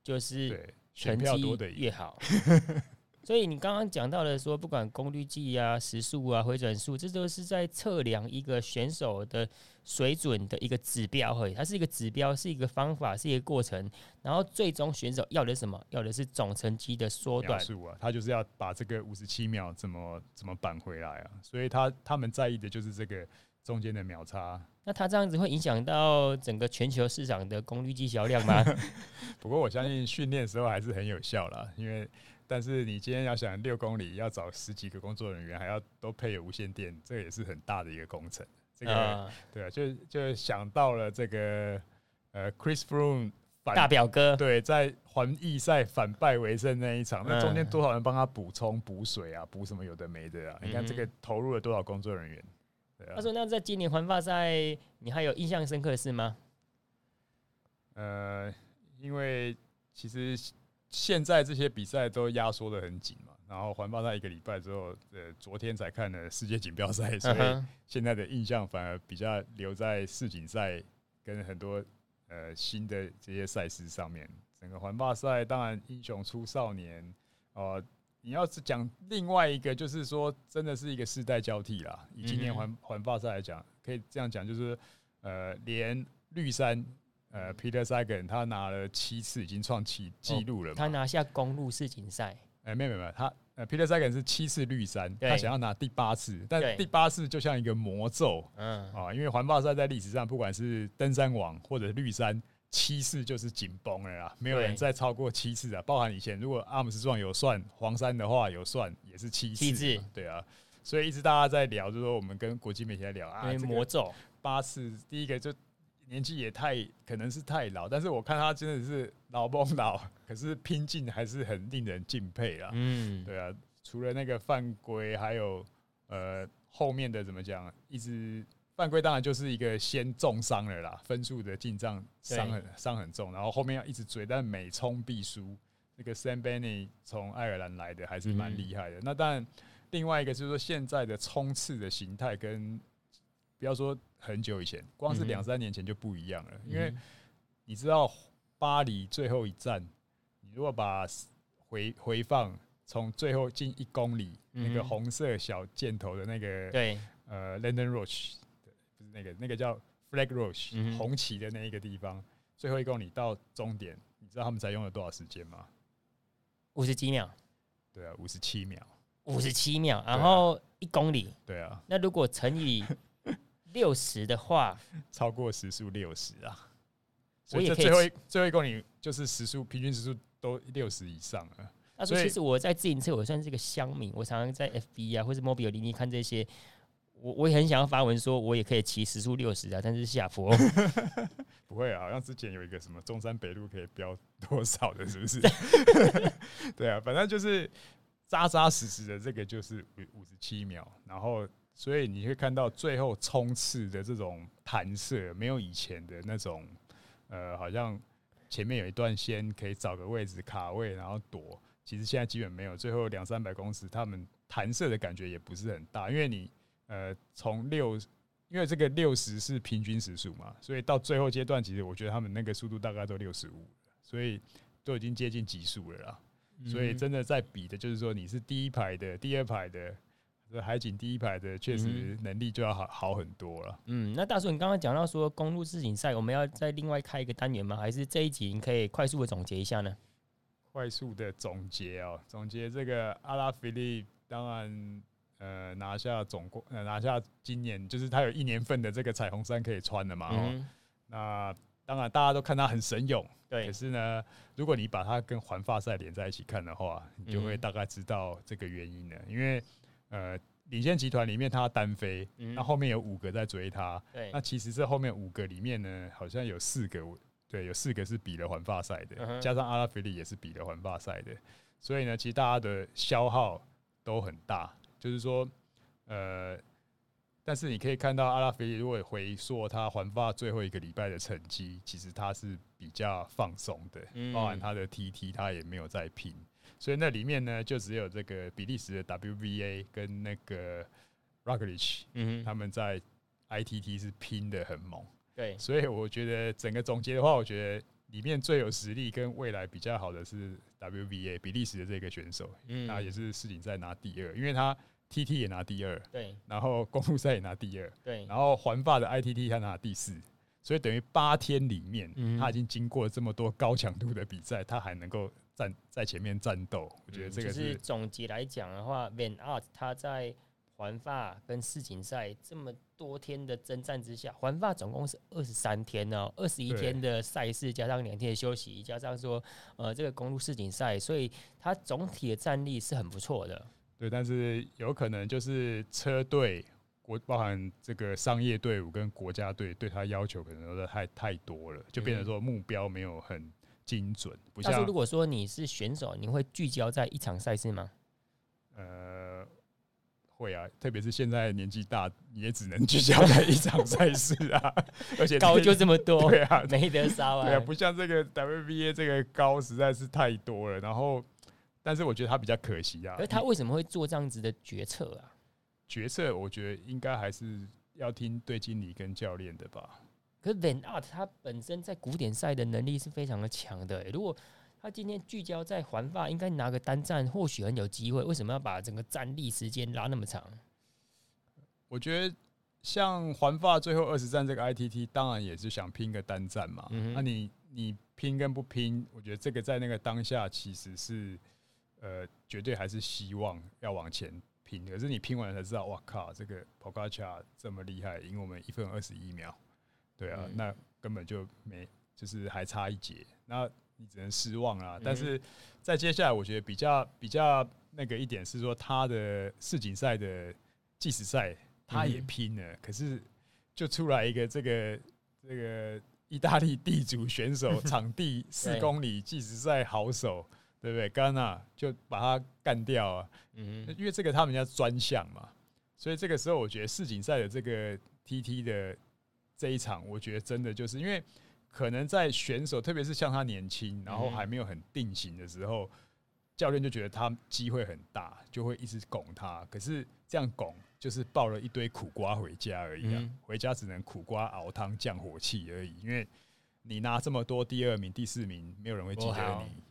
就是成绩越好。所以你刚刚讲到的说，不管功率计啊、时速啊、回转数，这都是在测量一个选手的水准的一个指标而已。它是一个指标，是一个方法，是一个过程。然后最终选手要的是什么？要的是总成绩的缩短。
数啊，他就是要把这个五十七秒怎么怎么扳回来啊。所以他他们在意的就是这个中间的秒差。
那他这样子会影响到整个全球市场的功率计销量吗？
不过我相信训练的时候还是很有效啦，因为。但是你今天要想六公里要找十几个工作人员，还要都配有无线电，这个也是很大的一个工程。这个、uh, 对啊，就就想到了这个呃，Chris Froome
大表哥，
对，在环意赛反败为胜那一场，那中间多少人帮他补充补水啊，补什么有的没的啊？你看这个投入了多少工作人员？对啊。
他说：“那在今年环法赛，你还有印象深刻的事吗？”
呃，因为其实。现在这些比赛都压缩的很紧嘛，然后环法赛一个礼拜之后，呃，昨天才看了世界锦标赛，所以现在的印象反而比较留在世锦赛跟很多呃新的这些赛事上面。整个环法赛当然英雄出少年，哦、呃，你要是讲另外一个，就是说真的是一个世代交替啦。以今年环环法赛来讲，可以这样讲，就是呃，连绿衫。呃，Peter Sagan 他拿了七次，已经创纪纪录了、哦。
他拿下公路世锦赛。
哎、欸，没有没有，他呃，Peter Sagan 是七次绿衫，他想要拿第八次，但第八次就像一个魔咒，嗯啊，因为环法赛在历史上，不管是登山王或者绿衫，七次就是紧绷了啦，没有人再超过七次啊。包含以前如果阿姆斯壮有算黄山的话，有算也是七次，七次，对啊。所以一直大家在聊，就是说我们跟国际媒体在聊啊，
魔咒
八次，第一个就。年纪也太可能是太老，但是我看他真的是老不老，可是拼劲还是很令人敬佩啦。嗯，对啊，除了那个犯规，还有呃后面的怎么讲？一直犯规当然就是一个先重伤了啦，分数的进账伤很伤很重，然后后面要一直追，但每冲必输。那个 Sam Bennett 从爱尔兰来的还是蛮厉害的。嗯、那当然，另外一个就是说现在的冲刺的形态跟不要说。很久以前，光是两三年前就不一样了。嗯、因为你知道巴黎最后一站，你如果把回回放从最后近一公里、嗯、那个红色小箭头的那个对呃 London Roche 不是那个那个叫 Flag Roche、嗯、红旗的那一个地方，最后一公里到终点，你知道他们才用了多少时间吗？
五十几秒。
对啊，五十七秒。五
十七秒，然后一公里。
对啊。
那如果乘以六十的话，
超过时速六十啊！所以这最后一最后一公里就是时速平均时速都六十以上了。
那所以其实我在自行车，我算是一个乡民。我常常在 FB 啊，或是 Mobile 零零看这些，我我也很想要发文说，我也可以骑时速六十啊，但是下坡
不会啊。好像之前有一个什么中山北路可以飙多少的，是不是？对啊，反正就是扎扎实实的，这个就是五五十七秒，然后。所以你会看到最后冲刺的这种弹射，没有以前的那种，呃，好像前面有一段先可以找个位置卡位，然后躲。其实现在基本没有，最后两三百公尺，他们弹射的感觉也不是很大，因为你呃从六，因为这个六十是平均时速嘛，所以到最后阶段，其实我觉得他们那个速度大概都六十五，所以都已经接近极速了啦。所以真的在比的就是说，你是第一排的，第二排的。这海景第一排的确实能力就要好好很多了。
嗯，那大叔，你刚刚讲到说公路世锦赛，我们要再另外开一个单元吗？还是这一集你可以快速的总结一下呢？
快速的总结哦，总结这个阿拉菲利，当然呃拿下总冠，呃拿下今年就是他有一年份的这个彩虹衫可以穿的嘛。嗯。那当然大家都看他很神勇，对。可是呢，如果你把它跟环发赛连在一起看的话，你就会大概知道这个原因了，因为。呃，领先集团里面他单飞，那、嗯、后面有五个在追他。对，那其实这后面五个里面呢，好像有四个，对，有四个是比了环发赛的、嗯，加上阿拉菲利也是比了环发赛的。所以呢，其实大家的消耗都很大。就是说，呃，但是你可以看到阿拉菲利如果回溯他环发最后一个礼拜的成绩，其实他是比较放松的，包含他的 TT 他也没有在拼。所以那里面呢，就只有这个比利时的 WVA 跟那个 Roglic，嗯，他们在 ITT 是拼的很猛。对，所以我觉得整个总结的话，我觉得里面最有实力跟未来比较好的是 WVA 比利时的这个选手，嗯，那也是世锦赛拿第二，因为他 TT 也拿第二，对，然后公路赛也拿第二，对，然后环法的 ITT 他拿第四，所以等于八天里面，他已经经过这么多高强度的比赛，他还能够。站在前面战斗，我觉得这个是、嗯就是、总结来讲的话，Van Aert 他在环法跟世锦赛这么多天的征战之下，环法总共是二十三天哦，二十一天的赛事加上两天的休息，加上说呃这个公路世锦赛，所以他总体的战力是很不错的。对，但是有可能就是车队国包含这个商业队伍跟国家队对他要求可能都是太太多了，就变成说目标没有很。精准，不像。但是如果说你是选手，你会聚焦在一场赛事吗？呃，会啊，特别是现在年纪大，你也只能聚焦在一场赛事啊。而且高就这么多，对啊，没得杀啊。对啊，不像这个 WBA 这个高实在是太多了。然后，但是我觉得他比较可惜啊。而他为什么会做这样子的决策啊？决策我觉得应该还是要听队经理跟教练的吧。可是 Van Aert 他本身在古典赛的能力是非常的强的。如果他今天聚焦在环法，应该拿个单站，或许很有机会。为什么要把整个站立时间拉那么长？我觉得像环法最后二十站这个 ITT，当然也是想拼个单站嘛。那、
嗯哼
啊、你你拼跟不拼，我觉得这个在那个当下其实是呃，绝对还是希望要往前拼。可是你拼完才知道，哇靠，这个 Pogacar 这么厉害，赢我们一分二十一秒。对啊，嗯、那根本就没，就是还差一截，那你只能失望啦。但是在接下来，我觉得比较比较那个一点是说，他的世锦赛的计时赛。他也拼了，可是就出来一个这个这个意大利地主选手，场地四公里计时赛好手，对不对？刚纳就把他干掉啊！嗯，因为这个他们家专项嘛，所以这个时候我觉得世锦赛的这个 TT 的这一场，我觉得真的就是因为可能在选手，特别是像他年轻，然后还没有很定型的时候，教练就觉得他机会很大，就会一直拱他。可是这样拱。就是抱了一堆苦瓜回家而已啊，嗯、回家只能苦瓜熬汤降火气而已。因为你拿这么多第二名、第四名，没有人会记得你。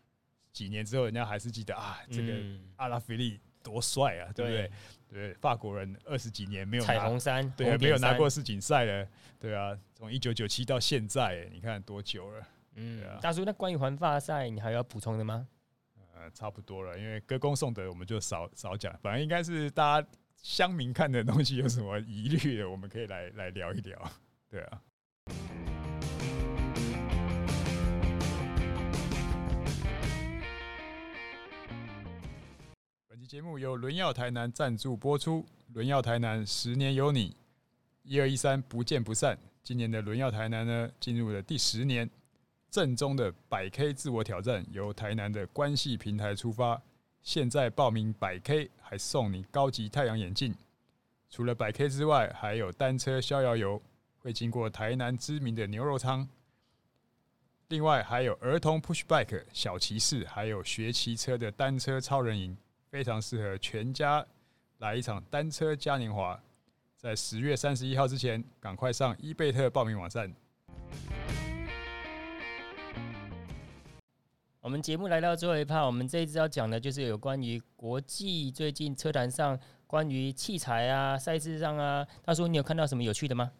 几年之后，人家还是记得啊，这个阿拉菲利多帅啊，对不对？对，法国人二十几年没有
彩虹山，
对，没有拿过世锦赛了，对啊，从一九九七到现在，你看多久了？
嗯，大叔，那关于环法赛，你还有要补充的吗？
呃，差不多了，因为歌功颂德，我们就少少讲，反正应该是大家。乡民看的东西有什么疑虑的，我们可以来来聊一聊。对啊。节目由轮耀台南赞助播出，轮耀台南十年有你，一二一三不见不散。今年的轮耀台南呢，进入了第十年，正宗的百 K 自我挑战，由台南的关系平台出发。现在报名百 K 还送你高级太阳眼镜，除了百 K 之外，还有单车逍遥游，会经过台南知名的牛肉汤。另外还有儿童 Push Bike 小骑士，还有学骑车的单车超人营，非常适合全家来一场单车嘉年华。在十月三十一号之前，赶快上伊贝特报名网站。
我们节目来到最后一趴，我们这一次要讲的就是有关于国际最近车坛上关于器材啊、赛事上啊。大叔，你有看到什么有趣的吗？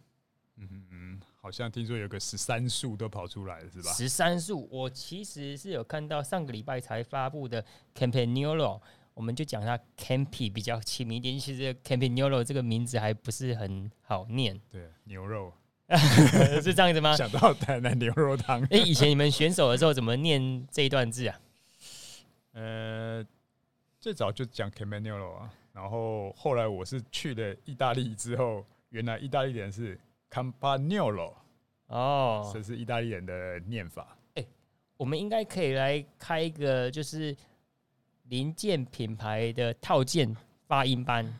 嗯嗯，好像听说有个十三速都跑出来了，是吧？
十三速，我其实是有看到上个礼拜才发布的 Campagnolo，我们就讲它 Campy 比较亲民一点。其实 Campagnolo 这个名字还不是很好念，
对，牛肉。
是这样子吗？
想到台南牛肉汤。
哎，以前你们选手的时候怎么念这一段字啊？
呃，最早就讲 Campagnolo 啊，然后后来我是去了意大利之后，原来意大利人是 Campagnolo 哦，这是意大利人的念法。
哎，我们应该可以来开一个就是零件品牌的套件发音班。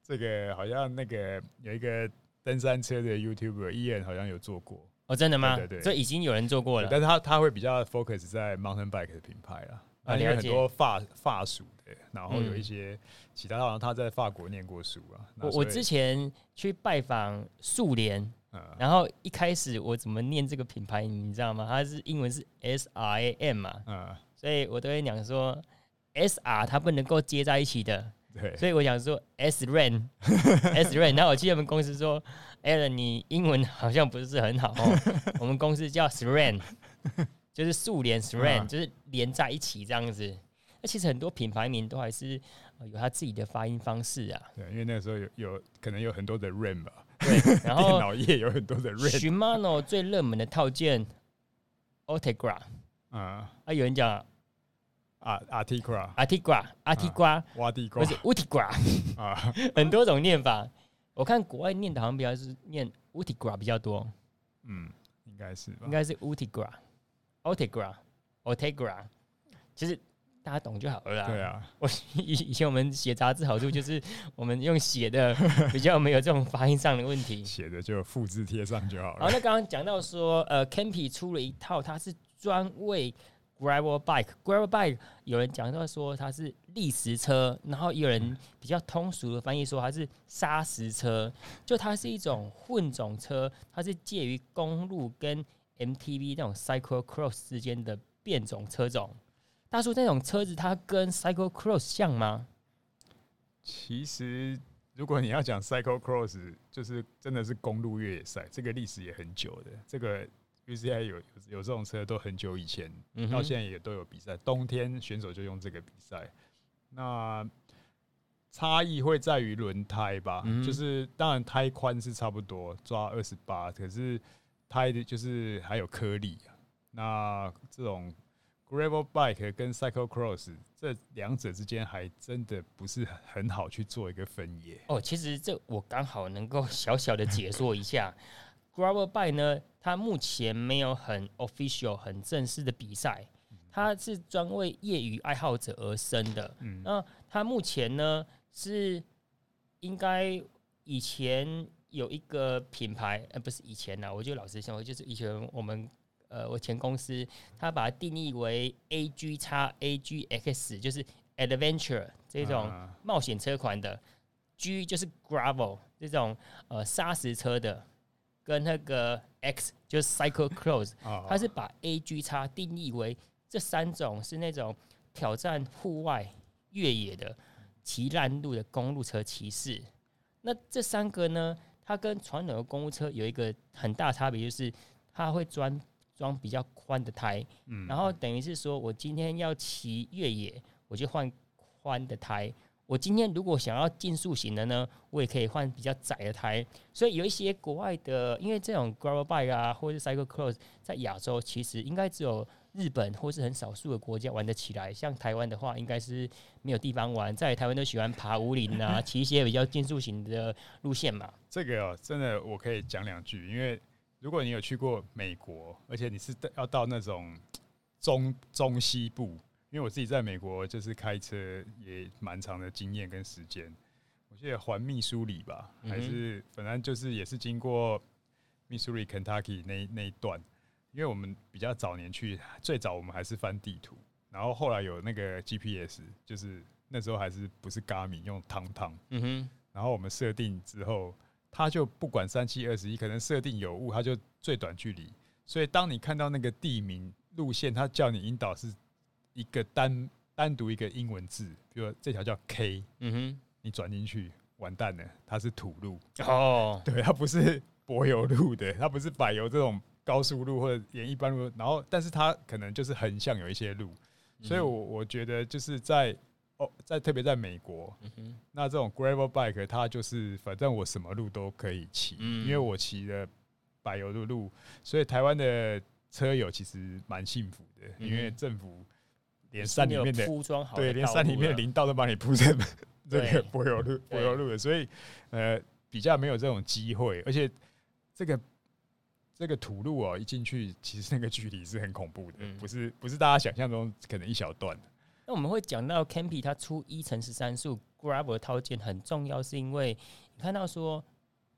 这个好像那个有一个。登山车的 YouTuber Ian 好像有做过
哦，真的吗？
对对对，
这已经有人做过了，
但是他他会比较 focus 在 mountain bike 的品牌了，啊，因为很多法法属的，然后有一些其他，好像他在法国念过书啊。
我我之前去拜访苏联，然后一开始我怎么念这个品牌，你知道吗？它是英文是 S R A M 嘛，嗯，所以我都会讲说 S R 它不能够接在一起的。对所以我想说 S Ran S Ran，然后我记得我们公司说，Alan，你英文好像不是很好哦。我们公司叫 Sran，就是速联 SRAM，就是连在一起这样子。那其实很多品牌名都还是有他自己的发音方式啊。
对，因为那个时候有有可能有很多的 Ran 吧。
对，然后
电脑业有很多的 Ran。
Shimano 最热门的套件 Ultegra 啊，啊有人讲。
啊，阿提瓜，
阿提瓜，阿提瓜，
瓦地瓜，
不是乌提瓜啊，很多种念法。我看国外念的好像比较是念乌提瓜比较多。
嗯，应该是
吧，应该是乌提瓜，奥提瓜，奥提瓜。其实大家懂就好了。
对啊，
我以 以前我们写杂志好处就是我们用写的比较没有这种发音上的问题，
写的就复制贴上就好了。
好，那刚刚讲到说，呃，Campy 出了一套，它是专为。Gravel bike，Gravel bike，有人讲到说它是砾石车，然后也有人比较通俗的翻译说它是砂石车，就它是一种混种车，它是介于公路跟 MTV 那种 cycle cross 之间的变种车种。大叔，那种车子它跟 cycle cross 像吗？
其实如果你要讲 cycle cross，就是真的是公路越野赛，这个历史也很久的。这个 UCI 有有这种车都很久以前，到现在也都有比赛。冬天选手就用这个比赛。那差异会在于轮胎吧，就是当然胎宽是差不多，抓二十八，可是胎的就是还有颗粒啊。那这种 Gravel Bike 跟 cycle cross 这两者之间还真的不是很好去做一个分野。
哦，其实这我刚好能够小小的解说一下。Gravel Bike 呢，它目前没有很 official、很正式的比赛，它是专为业余爱好者而生的。嗯，那它目前呢是应该以前有一个品牌，呃，不是以前呢，我就老实说，就是以前我们。呃，我前公司它把它定义为 A G 叉 A G X，就是 Adventure 这种冒险车款的。G 就是 Gravel 这种呃砂石车的，跟那个 X 就是 Cyclocross，它是把 A G 叉定义为这三种是那种挑战户外越野的骑烂路的公路车骑士。那这三个呢，它跟传统的公路车有一个很大差别，就是它会装。装比较宽的胎，嗯，然后等于是说，我今天要骑越野，我就换宽的胎。我今天如果想要竞速型的呢，我也可以换比较窄的胎。所以有一些国外的，因为这种 gravel bike 啊，或者是 cycle cross，在亚洲其实应该只有日本或是很少数的国家玩得起来。像台湾的话，应该是没有地方玩，在台湾都喜欢爬武岭啊，骑一些比较竞速型的路线嘛。
这个哦，真的我可以讲两句，因为。如果你有去过美国，而且你是要到那种中中西部，因为我自己在美国就是开车也蛮长的经验跟时间，我记得环密苏里吧，还是反正就是也是经过密苏里、Kentucky 那那一段，因为我们比较早年去，最早我们还是翻地图，然后后来有那个 GPS，就是那时候还是不是 Garmin 用 TomTom，嗯哼，然后我们设定之后。它就不管三七二十一，可能设定有误，它就最短距离。所以当你看到那个地名路线，它叫你引导是一个单单独一个英文字，比如说这条叫 K，嗯哼，你转进去完蛋了，它是土路。哦，对，它不是柏油路的，它不是柏油这种高速路或者沿一般路，然后但是它可能就是横向有一些路，所以我我觉得就是在。哦，在特别在美国，那这种 gravel bike 它就是反正我什么路都可以骑，嗯、因为我骑的柏油的路，所以台湾的车友其实蛮幸福的，嗯、因为政府连山里面的铺装好，对，连山里面的林道都帮你铺成 这个柏油路、柏油路的，所以呃比较没有这种机会，而且这个这个土路哦，一进去其实那个距离是很恐怖的，嗯、不是不是大家想象中可能一小段。
那我们会讲到 Campy 它出一乘十三速 Gravel 套件很重要，是因为你看到说，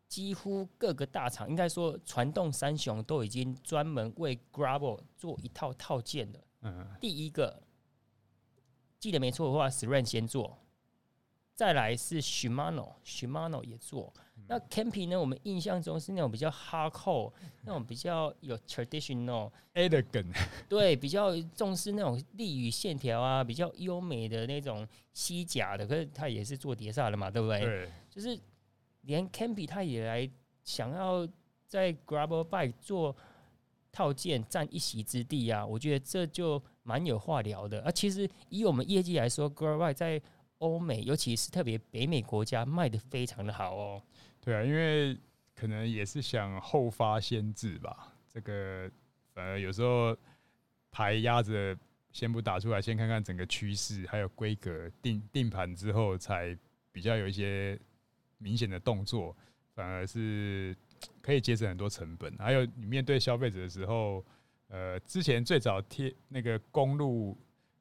几乎各个大厂应该说传动三雄都已经专门为 Gravel 做一套套件了。嗯，第一个记得没错的话，SRAM 先做。再来是 Shimano，Shimano 也做。那 Campy 呢？我们印象中是那种比较 hardcore，那种比较有 traditional
elegant，
对，比较重视那种力与线条啊，比较优美的那种西甲的。可是他也是做碟刹的嘛，对不对？对。就是连 Campy 他也来想要在 Gravel Bike 做套件占一席之地啊！我觉得这就蛮有话聊的。啊，其实以我们业绩来说，Gravel Bike 在欧美，尤其是特别北美国家卖的非常的好哦。
对啊，因为可能也是想后发先至吧。这个反而有时候牌压着先不打出来，先看看整个趋势还有规格，定定盘之后才比较有一些明显的动作，反而是可以节省很多成本。还有你面对消费者的时候，呃，之前最早贴那个公路。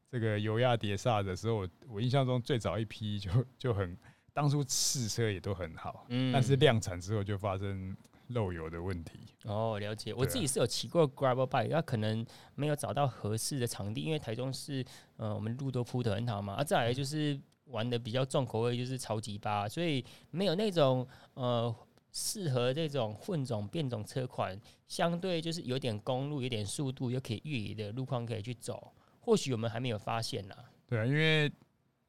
这个油压碟刹的时候，我我印象中最早一批就 就很，当初试车也都很好，嗯，但是量产之后就发生漏油的问题。
哦，了解。我自己是有骑过 gravel bike，那可能没有找到合适的场地，因为台中市呃我们路都铺的很好嘛，啊，再来就是玩的比较重口味，就是超级巴，所以没有那种呃适合这种混种变种车款，相对就是有点公路、有点速度又可以越野的路况可以去走。或许我们还没有发现呢。
对啊，因为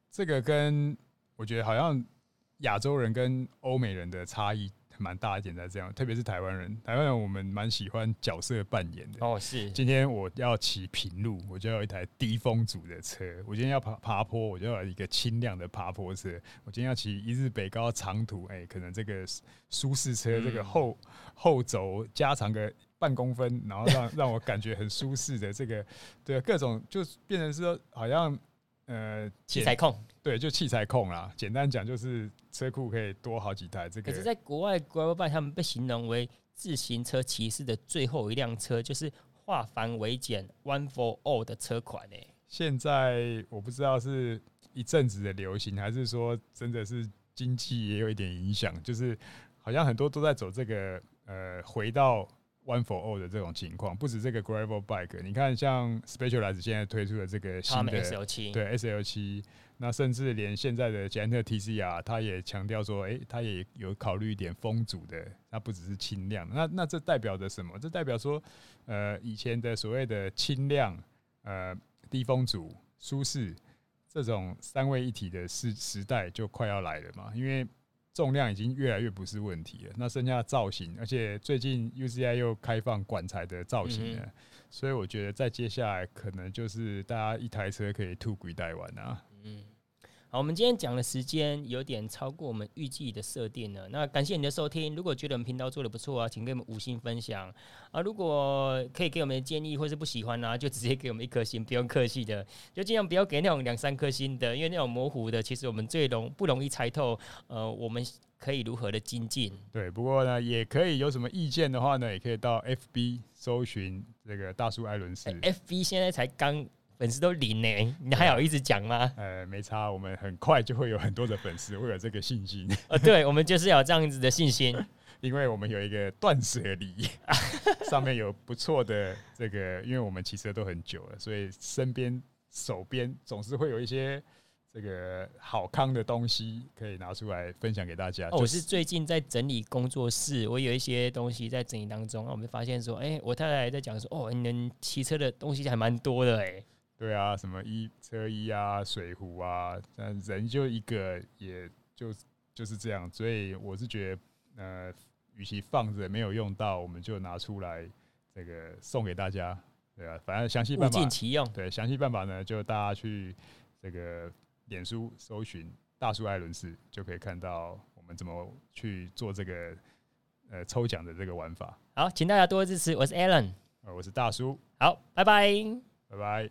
这个跟我觉得好像亚洲人跟欧美人的差异。蛮大一点在这样，特别是台湾人，台湾人我们蛮喜欢角色扮演的。
哦，是。今
天我要骑平路，我就要一台低风阻的车；我今天要爬爬坡，我就要一个轻量的爬坡车；我今天要骑一日北高长途，哎、欸，可能这个舒适车这个后、嗯、后轴加长个半公分，然后让让我感觉很舒适的这个，对，各种就变成是说好像。呃，
器材控，
对，就器材控啦。简单讲，就是车库可以多好几台。这个，
可是在国外，Gravel Bike 他们被形容为自行车骑士的最后一辆车，就是化繁为简，One for All 的车款呢。
现在我不知道是一阵子的流行，还是说真的是经济也有一点影响，就是好像很多都在走这个呃，回到。One for all 的这种情况，不止这个 Gravel Bike，你看像 Specialized 现在推出的这个新的
SL
七对 SL7，那甚至连现在的捷安特 TCR，它也强调说，哎、欸，它也有考虑一点风阻的，它不只是轻量。那那这代表着什么？这代表说，呃，以前的所谓的轻量、呃，低风阻、舒适这种三位一体的时时代就快要来了嘛？因为重量已经越来越不是问题了，那剩下造型，而且最近 UCI 又开放管材的造型了，所以我觉得在接下来可能就是大家一台车可以吐鬼带玩啊。嗯。
好，我们今天讲的时间有点超过我们预计的设定了。那感谢你的收听，如果觉得我们频道做的不错啊，请给我们五星分享啊。如果可以给我们的建议或是不喜欢呢、啊，就直接给我们一颗星，不用客气的，就尽量不要给那种两三颗星的，因为那种模糊的，其实我们最容不容易猜透。呃，我们可以如何的精进？
对，不过呢，也可以有什么意见的话呢，也可以到 FB 搜寻这个大叔艾伦斯。
欸、FB 现在才刚。粉丝都零呢，你还好意思讲吗？
呃，没差，我们很快就会有很多的粉丝，会有这个信心。
呃，对，我们就是有这样子的信心，
因为我们有一个断舍离，上面有不错的这个，因为我们骑车都很久了，所以身边手边总是会有一些这个好康的东西可以拿出来分享给大家。
哦，我是最近在整理工作室，我有一些东西在整理当中，我们发现说，哎、欸，我太太在讲说，哦，你能骑车的东西还蛮多的，哎。
对啊，什么衣车衣啊、水壶啊，但人就一个，也就就是这样。所以我是觉得，呃，与其放着没有用到，我们就拿出来这个送给大家，对啊，反正详细办法，物尽
其用。
对，详细办法呢，就大家去这个脸书搜寻“大叔艾伦斯”，就可以看到我们怎么去做这个呃抽奖的这个玩法。
好，请大家多多支持。我是 Alan，
呃，我是大叔。
好，拜拜，
拜拜。